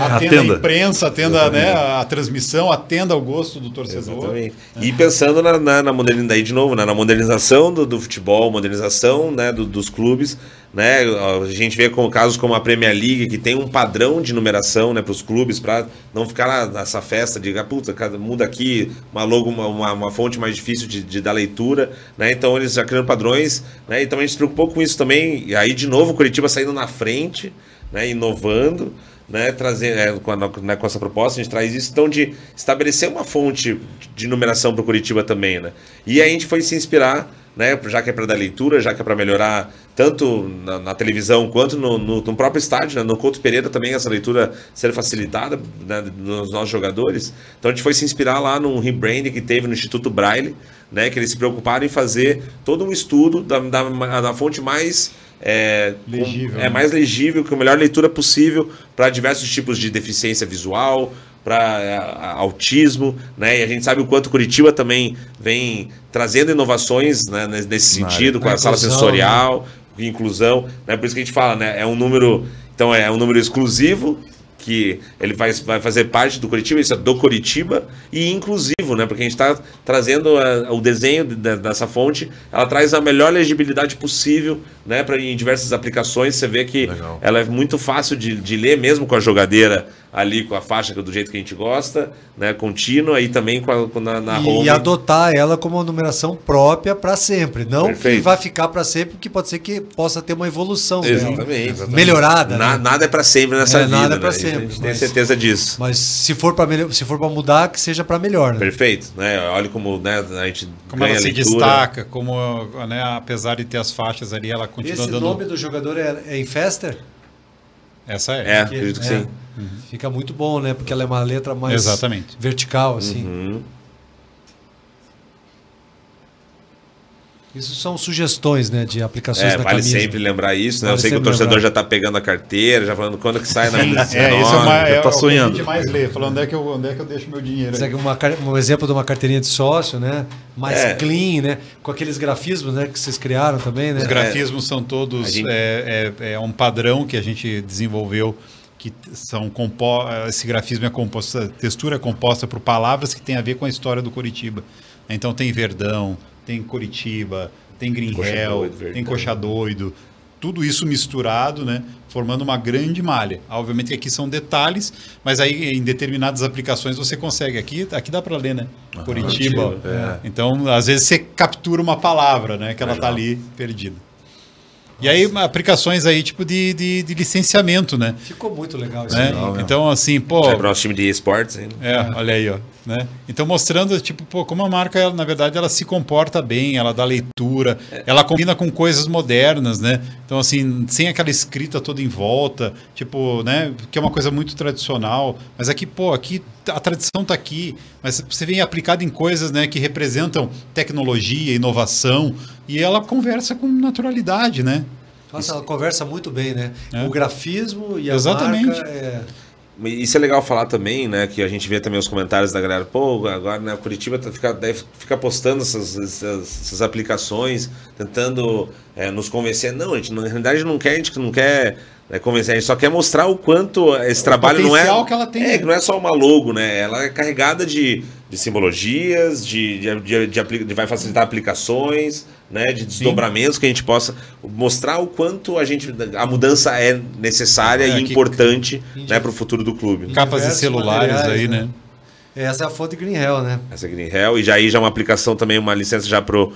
atenda, Atenda. a imprensa, atenda né, a, transmissão, atenda ao gosto do torcedor. Exatamente. E pensando na, na, na modernização, daí de novo, né, na modernização do, do futebol, modernização né, do- dos clubes, né, a gente vê com casos como a Premier League, que tem um padrão de numeração né, para os clubes, para não ficar nessa festa de, ah, puta, cada- muda aqui, uma logo, uma, uma, uma fonte mais difícil de, de dar leitura, né, então eles já criando padrões, né, então a gente se preocupou com isso também, e aí de novo o Curitiba saindo na frente, né, inovando, né, trazer é, com, a, né, com essa proposta, a gente traz isso, então, de estabelecer uma fonte de numeração para o Curitiba também, né? E aí a gente foi se inspirar, né, já que é para dar leitura, já que é para melhorar tanto na, na televisão quanto no, no- no próprio estádio, né? no Couto Pereira também essa leitura ser facilitada né, nos nossos jogadores. Então a gente foi se inspirar lá num rebranding que teve no Instituto Braille, né, que eles se preocuparam em fazer todo um estudo da, da, da fonte mais é, Legível, é né? mais legível, com a melhor leitura possível para diversos tipos de deficiência visual, para autismo, né? E a gente sabe o quanto Curitiba também vem trazendo inovações né, nesse sentido, com Na a sala sensorial, inclusão, né? Por isso que a gente fala, né? É um número, então é um número exclusivo que ele vai, vai fazer parte do Curitiba, isso é do Curitiba, e inclusivo, né? Porque a gente está trazendo a- o desenho de- de- dessa fonte, ela traz a melhor legibilidade possível, né? Para em diversas aplicações, você vê que Legal. ela é muito fácil de, de ler, mesmo com a jogadeira ali, com a faixa do jeito que a gente gosta, né? Contínua, e também com a, com na, na e, home. adotar ela como uma numeração própria para sempre. Não que Perfeito. vai ficar para sempre, porque pode ser que possa ter uma evolução dela. Exatamente. melhorada. Na- né? Nada é para sempre nessa É, vida, nada é pra né? Sempre, A gente tem certeza disso. Mas se for para se for para mudar, que seja para melhor, né? Perfeito, né? Olha como né, a gente Como ganha ela se leitura. destaca, como, né, apesar de ter as faixas ali, ela continua Esse dando. nome do jogador é, é Infester? Essa é. É, acredito que É. sim. Fica muito bom, né? Porque ela é uma letra mais Exatamente. vertical, assim. Uhum. Isso são sugestões, né? De aplicações É, na vale camisa. sempre lembrar isso, né? Vale Eu sei que o torcedor lembrar. já tá pegando a carteira, já falando quando que sai na (laughs) É, isso é, 19. uma, é, tá o que sonhando. gente mais lê, falando onde é que eu, onde é que eu deixo meu dinheiro. Isso é uma, um exemplo de uma carteirinha de sócio, né? Mais É. clean, né? Com aqueles grafismos, né? Que vocês criaram também, né? Os grafismos são todos. Gente- É, é, é um padrão que a gente desenvolveu. Que são compo esse grafismo é composto, a textura é composta por palavras que tem a ver com a história do Curitiba. Então tem Verdão, tem Curitiba, tem Green Coxa Hell, Doido, tem Coxa Doido. Tudo isso misturado, né? Formando uma grande malha. Obviamente que aqui são detalhes, mas aí em determinadas aplicações você consegue. Aqui, aqui dá para ler, né? Curitiba. Curitiba, Então, às vezes você captura uma palavra, né? Que ela tá ali perdida. E aí, aplicações aí, tipo, de, de, de licenciamento, né? Ficou muito legal isso. Né? Legal, então, assim, pô. É para o time de esportes ainda. É, olha aí, ó. Né? Então, mostrando, tipo, pô, como a marca, ela, na verdade, ela se comporta bem, ela dá leitura, é. ela combina com coisas modernas, né? Então, assim, sem aquela escrita toda em volta, tipo, né? Que é uma coisa muito tradicional. Mas aqui, pô, aqui a tradição está aqui, mas você vem aplicado em coisas né, que representam tecnologia, inovação, e ela conversa com naturalidade, né? Nossa, ela conversa muito bem, né? É. O grafismo e a Exatamente. marca é... Isso é legal falar também, né? Que a gente vê também os comentários da galera, pô, agora né, Curitiba tá, fica, ficar postando essas, essas, essas aplicações, tentando é, nos convencer. Não, a gente, na realidade não quer, a gente não quer é convencer, a gente só quer mostrar o quanto esse o trabalho não é. que ela tem. É, que não é só uma logo, né? Ela é carregada de, de simbologias, de, de, de, de, de vai facilitar aplicações, né? De desdobramentos Sim. que a gente possa mostrar o quanto a gente. A mudança é necessária é, e importante né, para o futuro do clube. Capas de celulares aí, né? né? Essa é a fonte Green Hell, né? Essa é Green Hell, e já aí já é uma aplicação também, uma licença já pro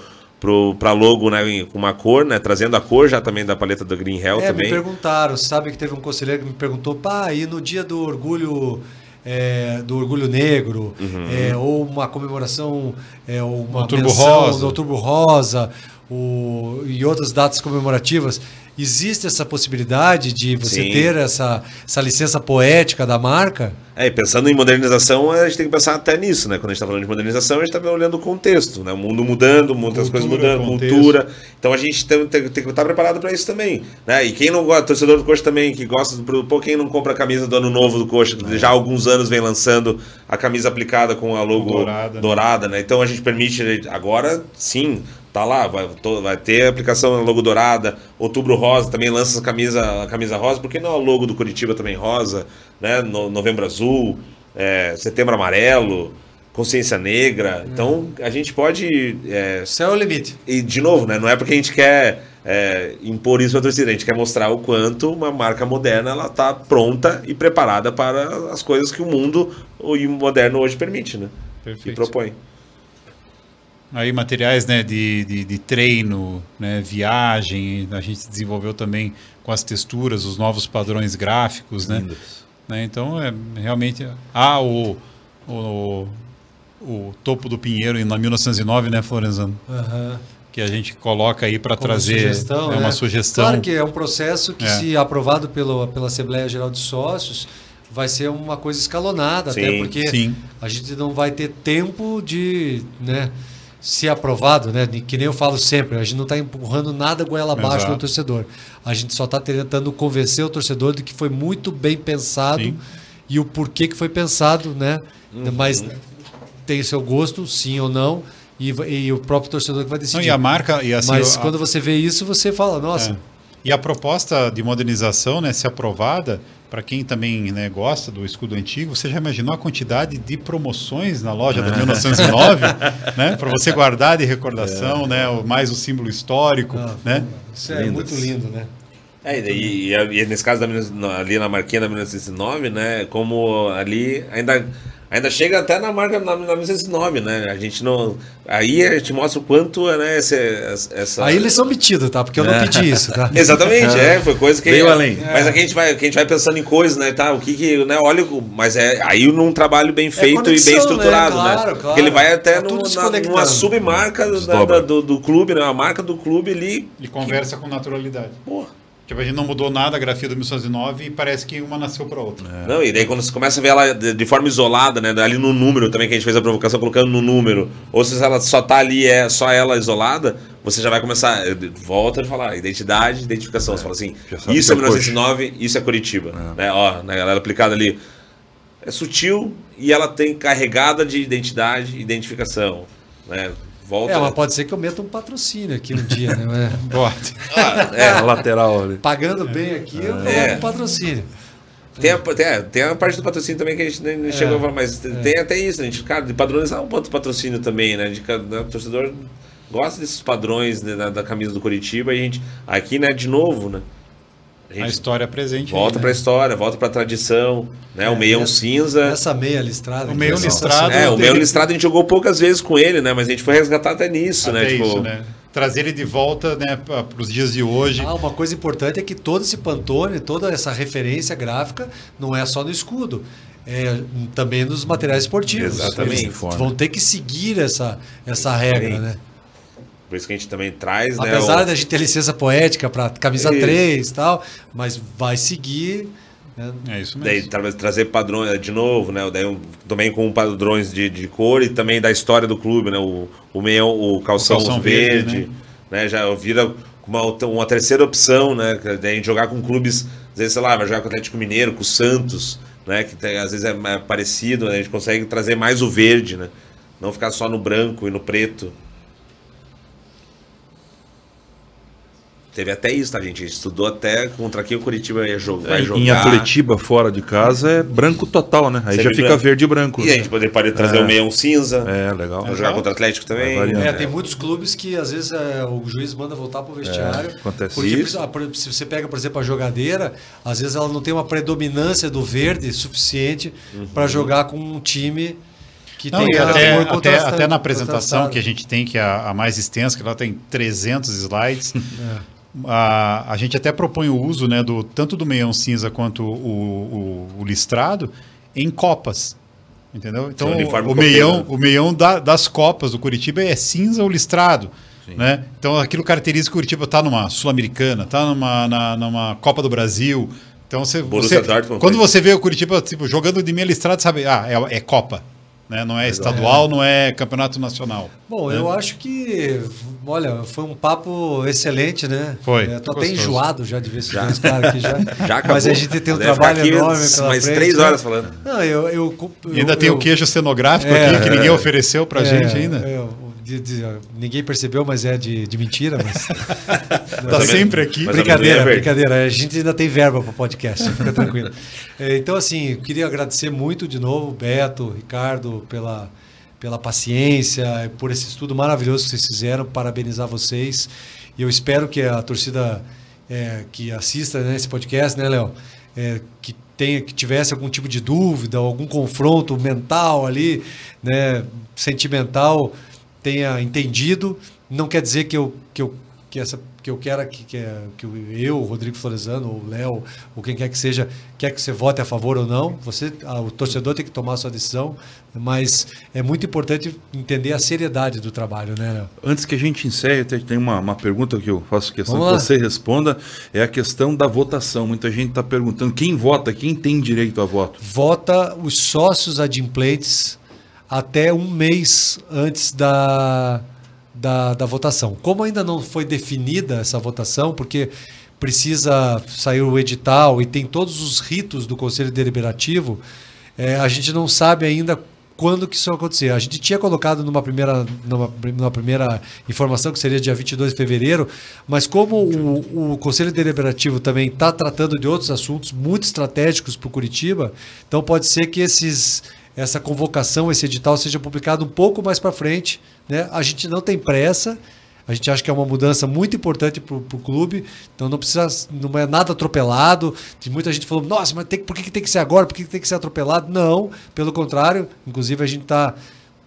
para logo né, com uma cor, né, trazendo a cor já também da paleta do Green Hell é, também. Me perguntaram, sabe que teve um conselheiro que me perguntou, pá, e no dia do orgulho é, do orgulho negro uhum. é, ou uma comemoração, é, uma Outubro Rosa, do Outubro Rosa, o, e outras datas comemorativas. Existe essa possibilidade de você Sim. ter essa, essa licença poética da marca? É, e pensando em modernização, a gente tem que pensar até nisso, né? Quando a gente está falando de modernização, a gente está olhando o contexto, né? O mundo mudando, muitas cultura, coisas mudando, contexto. cultura. Então a gente tem, tem, tem que estar preparado para isso também, né? E quem não gosta, torcedor do Coxa também, que gosta do pô, quem não compra a camisa do ano novo do Coxa, é. já há alguns anos vem lançando a camisa aplicada com a logo dourada, dourada né? Então a gente permite agora, sim, Tá lá, vai, vai ter aplicação logo dourada, outubro rosa, também lança a camisa, a camisa rosa, porque não é o logo do Curitiba também rosa, né? No, novembro azul, é, setembro amarelo, consciência negra. Então a gente pode. É, Céu é o limite. E de novo, né? Não é porque a gente quer é, impor isso para a torcida, a gente quer mostrar o quanto uma marca moderna ela está pronta e preparada para as coisas que o mundo o moderno hoje permite, né? Perfeito. E propõe aí materiais né, de, de, de, treino, né, viagem, a gente desenvolveu também com as texturas, os novos padrões gráficos, né? né? Então, é realmente... Ah, o, o, o topo do Pinheiro na 1909, né, Florenzano? Uhum. Que a gente coloca aí para trazer sugestão, é uma né? sugestão. Claro que é um processo que, é. se aprovado pelo, pela Assembleia Geral de Sócios, vai ser uma coisa escalonada, sim, até porque sim. a gente não vai ter tempo de... Né, se aprovado, né? Que nem eu falo sempre, a gente não está empurrando nada goela abaixo no torcedor. A gente só está tentando convencer o torcedor de que foi muito bem pensado sim. e o porquê que foi pensado, né? Uhum. Mas tem seu gosto, sim ou não, e, e, o próprio torcedor que vai decidir. Não, e a marca e assim, Mas a... quando você vê isso, você fala, nossa. É. E a proposta de modernização, né, se aprovada, para quem também né, gosta do escudo antigo, você já imaginou a quantidade de promoções na loja de 1909, (laughs) né? Para você guardar de recordação, é. né? Mais o símbolo histórico, ah, né? Isso é muito lindo, né? É, e, e, e, nesse caso da, ali na marquinha da 1909, né? Como ali ainda Ainda chega até na marca na, 1909, né? A gente não. Aí a gente mostra o quanto, né? Essa, essa... Aí eles são metidos, tá? Porque eu não é. pedi isso, tá? (laughs) Exatamente, é. Foi coisa que. Veio além. Mas aqui a gente, vai, aqui a gente vai pensando em coisas, né? Tá, o que que. Né, olha, mas é aí num trabalho bem é feito é conexão, e bem estruturado, né? Claro, né? Claro. Porque ele vai até tá no, na, numa submarca da, da, do, do clube, né? A marca do clube ali. E conversa que... com naturalidade. Porra. Tipo, a gente não mudou nada a grafia do 1909 e parece que uma nasceu para outra. É. Não, e daí quando você começa a ver ela de, de, forma isolada, né? Ali no número também, que a gente fez a provocação colocando no número, ou se ela só tá ali, é só ela isolada, você já vai começar. Volta a falar, identidade, identificação. É. Você fala assim, isso é 1909, isso é Curitiba. É. Né? Ó, né, galera aplicada ali. É sutil e ela tem carregada de identidade e identificação. Né? Volta. É, mas pode ser que eu meta um patrocínio aqui um dia, né? (laughs) Pode. Ah, é, (laughs) lateral ali. Pagando bem aqui, eu coloco é. um patrocínio. Tem a, tem, a, tem a parte do patrocínio também que a gente nem, é, chegou a falar, mas é. tem até isso, a gente, cara, de padronizar um ponto patrocínio também, né? De, né, o torcedor gosta desses padrões né, da, da, camisa do Curitiba e a gente, aqui, né, de novo, né? A, a história presente. Volta né? para a história, volta para a tradição, né? É, o meião essa, cinza. Essa meia listrada. O meião listrado. É, o meião listrado a gente jogou poucas vezes com ele, né? Mas a gente foi resgatar até nisso, até né? Tipo, isso, né? trazer ele de volta né, para os dias de hoje. Ah, uma coisa importante é que todo esse Pantone, toda essa referência gráfica, não é só no escudo. É, também nos materiais esportivos. Exatamente. Eles vão ter que seguir essa, essa regra, né? Por isso que a gente também traz, né? Apesar o- da gente ter licença poética para camisa Isso. 3 e tal, mas vai seguir. né? É isso Daí mesmo. tra- trazer padrões de novo, né? Daí, também com padrões de, de cor e também da história do clube, né? O, o meião, o calção, O calção verde, verde, né? Já vira uma, uma terceira opção, né? Daí gente jogar com clubes, às vezes, sei lá, vai jogar com o Atlético Mineiro, com o Santos, né? Que tem- às vezes é parecido, né? A gente consegue trazer mais o verde, né? Não ficar só no branco e no preto. Teve até isso, tá, gente? A gente estudou até contra quem o Curitiba ia jogar. Em Atletiba, fora de casa, é branco total, né? Aí Sempre já fica branco. verde e branco. E a gente poderia pode trazer É. o meião cinza. É, legal. Pra jogar contra o Atlético também. Variando. É, tem muitos clubes que às vezes é, o juiz manda voltar para o vestiário. É, acontece porque isso. ah, por- se você pega, por exemplo, a jogadeira, às vezes ela não tem uma predominância do verde suficiente para jogar com um time que Não, tem e até, até, até na apresentação que a gente tem, que é a, a mais extensa, que ela tem 300 slides, (laughs) É. a, a gente até propõe o uso né, do, tanto do meião cinza quanto o, o- o listrado em copas. Entendeu? Então, o, copeiro, meião, né? o meião da- das copas do Curitiba é cinza ou listrado. Né? Então, aquilo caracteriza que o Curitiba está numa Sul-Americana, está numa, na- numa Copa do Brasil. Então, você, você- quando você vê o Curitiba tipo, jogando de meia listrado, sabe? Ah, é, é Copa. Né? Não é estadual, não é campeonato nacional. Bom, eu acho que, olha, foi um papo excelente, né? Foi, É, tô até enjoado já de ver esses dois caras aqui já. (laughs) Já acabou. Mas a gente tem um trabalho aqui enorme pela mais frente, três né? horas falando. Não, eu, eu, eu E ainda tem eu- o queijo cenográfico É, aqui que ninguém ofereceu pra é, gente ainda. é, o- de- de- ninguém percebeu, mas é de, de mentira. Mas... (laughs) Tá sempre aqui. Mas brincadeira, amendoim é brincadeira. A gente ainda tem verba para podcast, (laughs) fica tranquilo. É, Então, assim, queria agradecer muito de novo, Beto, Ricardo, pela, pela paciência, por esse estudo maravilhoso que vocês fizeram, parabenizar vocês. E eu espero que a torcida é, que assista né, esse podcast, né, Léo? É, que tenha, que tivesse algum tipo de dúvida, algum confronto mental ali, né, sentimental, tenha entendido. Não quer dizer que eu, que eu, que essa, que eu quero que, que, que eu, Rodrigo Florezano, ou Léo, ou quem quer que seja, quer que você vote a favor ou não. Você, o torcedor tem que tomar a sua decisão, mas é muito importante entender a seriedade do trabalho, né, Léo? Antes que a gente encerre, tem- tem uma, uma pergunta que eu faço questão Vamos que lá. você responda. É a questão da votação. Muita gente está perguntando quem vota, quem tem direito a voto. vota os sócios adimplentes até um mês antes da, da, da votação. Como ainda não foi definida essa votação, porque precisa sair o edital e tem todos os ritos do Conselho Deliberativo, eh, a gente não sabe ainda quando que isso vai acontecer. A gente tinha colocado numa primeira, numa, numa primeira informação que seria dia 22 de fevereiro, mas como o, o Conselho Deliberativo também está tratando de outros assuntos muito estratégicos para o Curitiba, então pode ser que esses, essa convocação, esse edital seja publicado um pouco mais para frente. Né? A gente não tem pressa, a gente acha que é uma mudança muito importante para o clube, então não precisa, não é nada atropelado. Tem muita gente falou, nossa, mas tem, por que, que tem que ser agora? Por que, que tem que ser atropelado? Não, pelo contrário, inclusive a gente está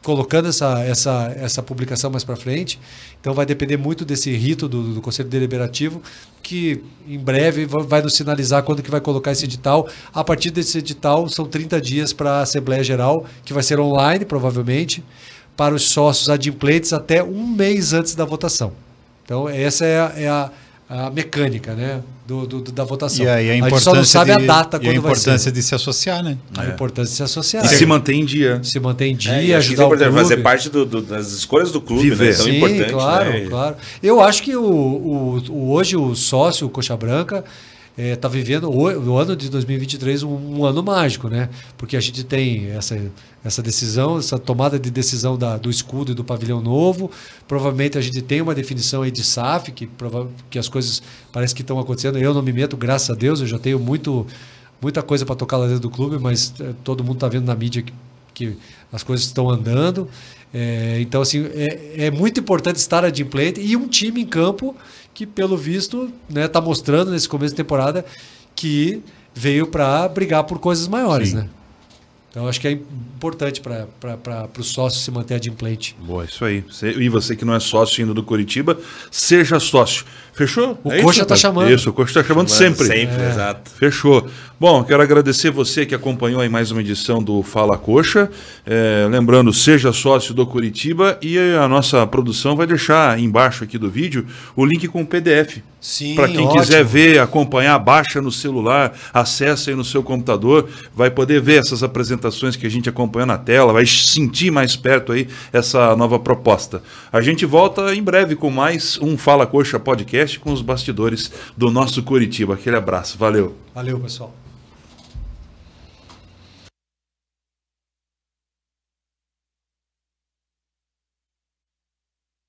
colocando essa, essa, essa publicação mais para frente. Então vai depender muito desse rito do, do Conselho Deliberativo, que em breve va- vai nos sinalizar quando que vai colocar esse edital. A partir desse edital, são 30 dias para a Assembleia Geral, que vai ser online, provavelmente, para os sócios adimplentes até um mês antes da votação. Então, essa é a, é a, a mecânica né, do, do- da votação. E aí a gente importância só não sabe de, a data e a quando vai importância ser. de se associar, né? A importância de se associar. E se manter em dia. se manter em dia, É, e acho que ajudar é o clube. fazer parte do- do- das escolhas do clube, Viver. né? Tão Sim, importante, claro, né? claro. Eu acho que o, o- o- hoje o sócio, o Coxa Branca, está vivendo o, o ano de 2023 um, um ano mágico, né? Porque a gente tem essa, essa decisão, essa tomada de decisão da- do escudo e do pavilhão novo. Provavelmente a gente tem uma definição aí de SAF, que, que as coisas parece que estão acontecendo. Eu não me meto, graças a Deus, eu já tenho muito, muita coisa para tocar lá dentro do clube, mas eh, todo mundo está vendo na mídia que, que as coisas estão andando. É, então, assim, é, é muito importante estar adimplente e um time em campo que, pelo visto, está mostrando nesse começo de temporada que veio para brigar por coisas maiores, Sim. né? Então, acho que é importante para o sócio se manter adimplente. Boa, isso aí. E você que não é sócio ainda do Curitiba, seja sócio. Fechou? O é Coxa está chamando. Isso, o Coxa está chamando, chamando, sempre. Sempre, é. exato. Fechou. Bom, quero agradecer você que acompanhou aí mais uma edição do Fala Coxa. É, lembrando, seja sócio do Curitiba e a nossa produção vai deixar embaixo aqui do vídeo o link com o PDF. Sim, Para quem ótimo. quiser ver, acompanhar, baixa no celular, acessa aí no seu computador, vai poder ver essas apresentações que a gente acompanha na tela, vai sentir mais perto aí essa nova proposta. A gente volta em breve com mais um Fala Coxa podcast com os bastidores do nosso Curitiba. Aquele abraço, valeu. Valeu, pessoal.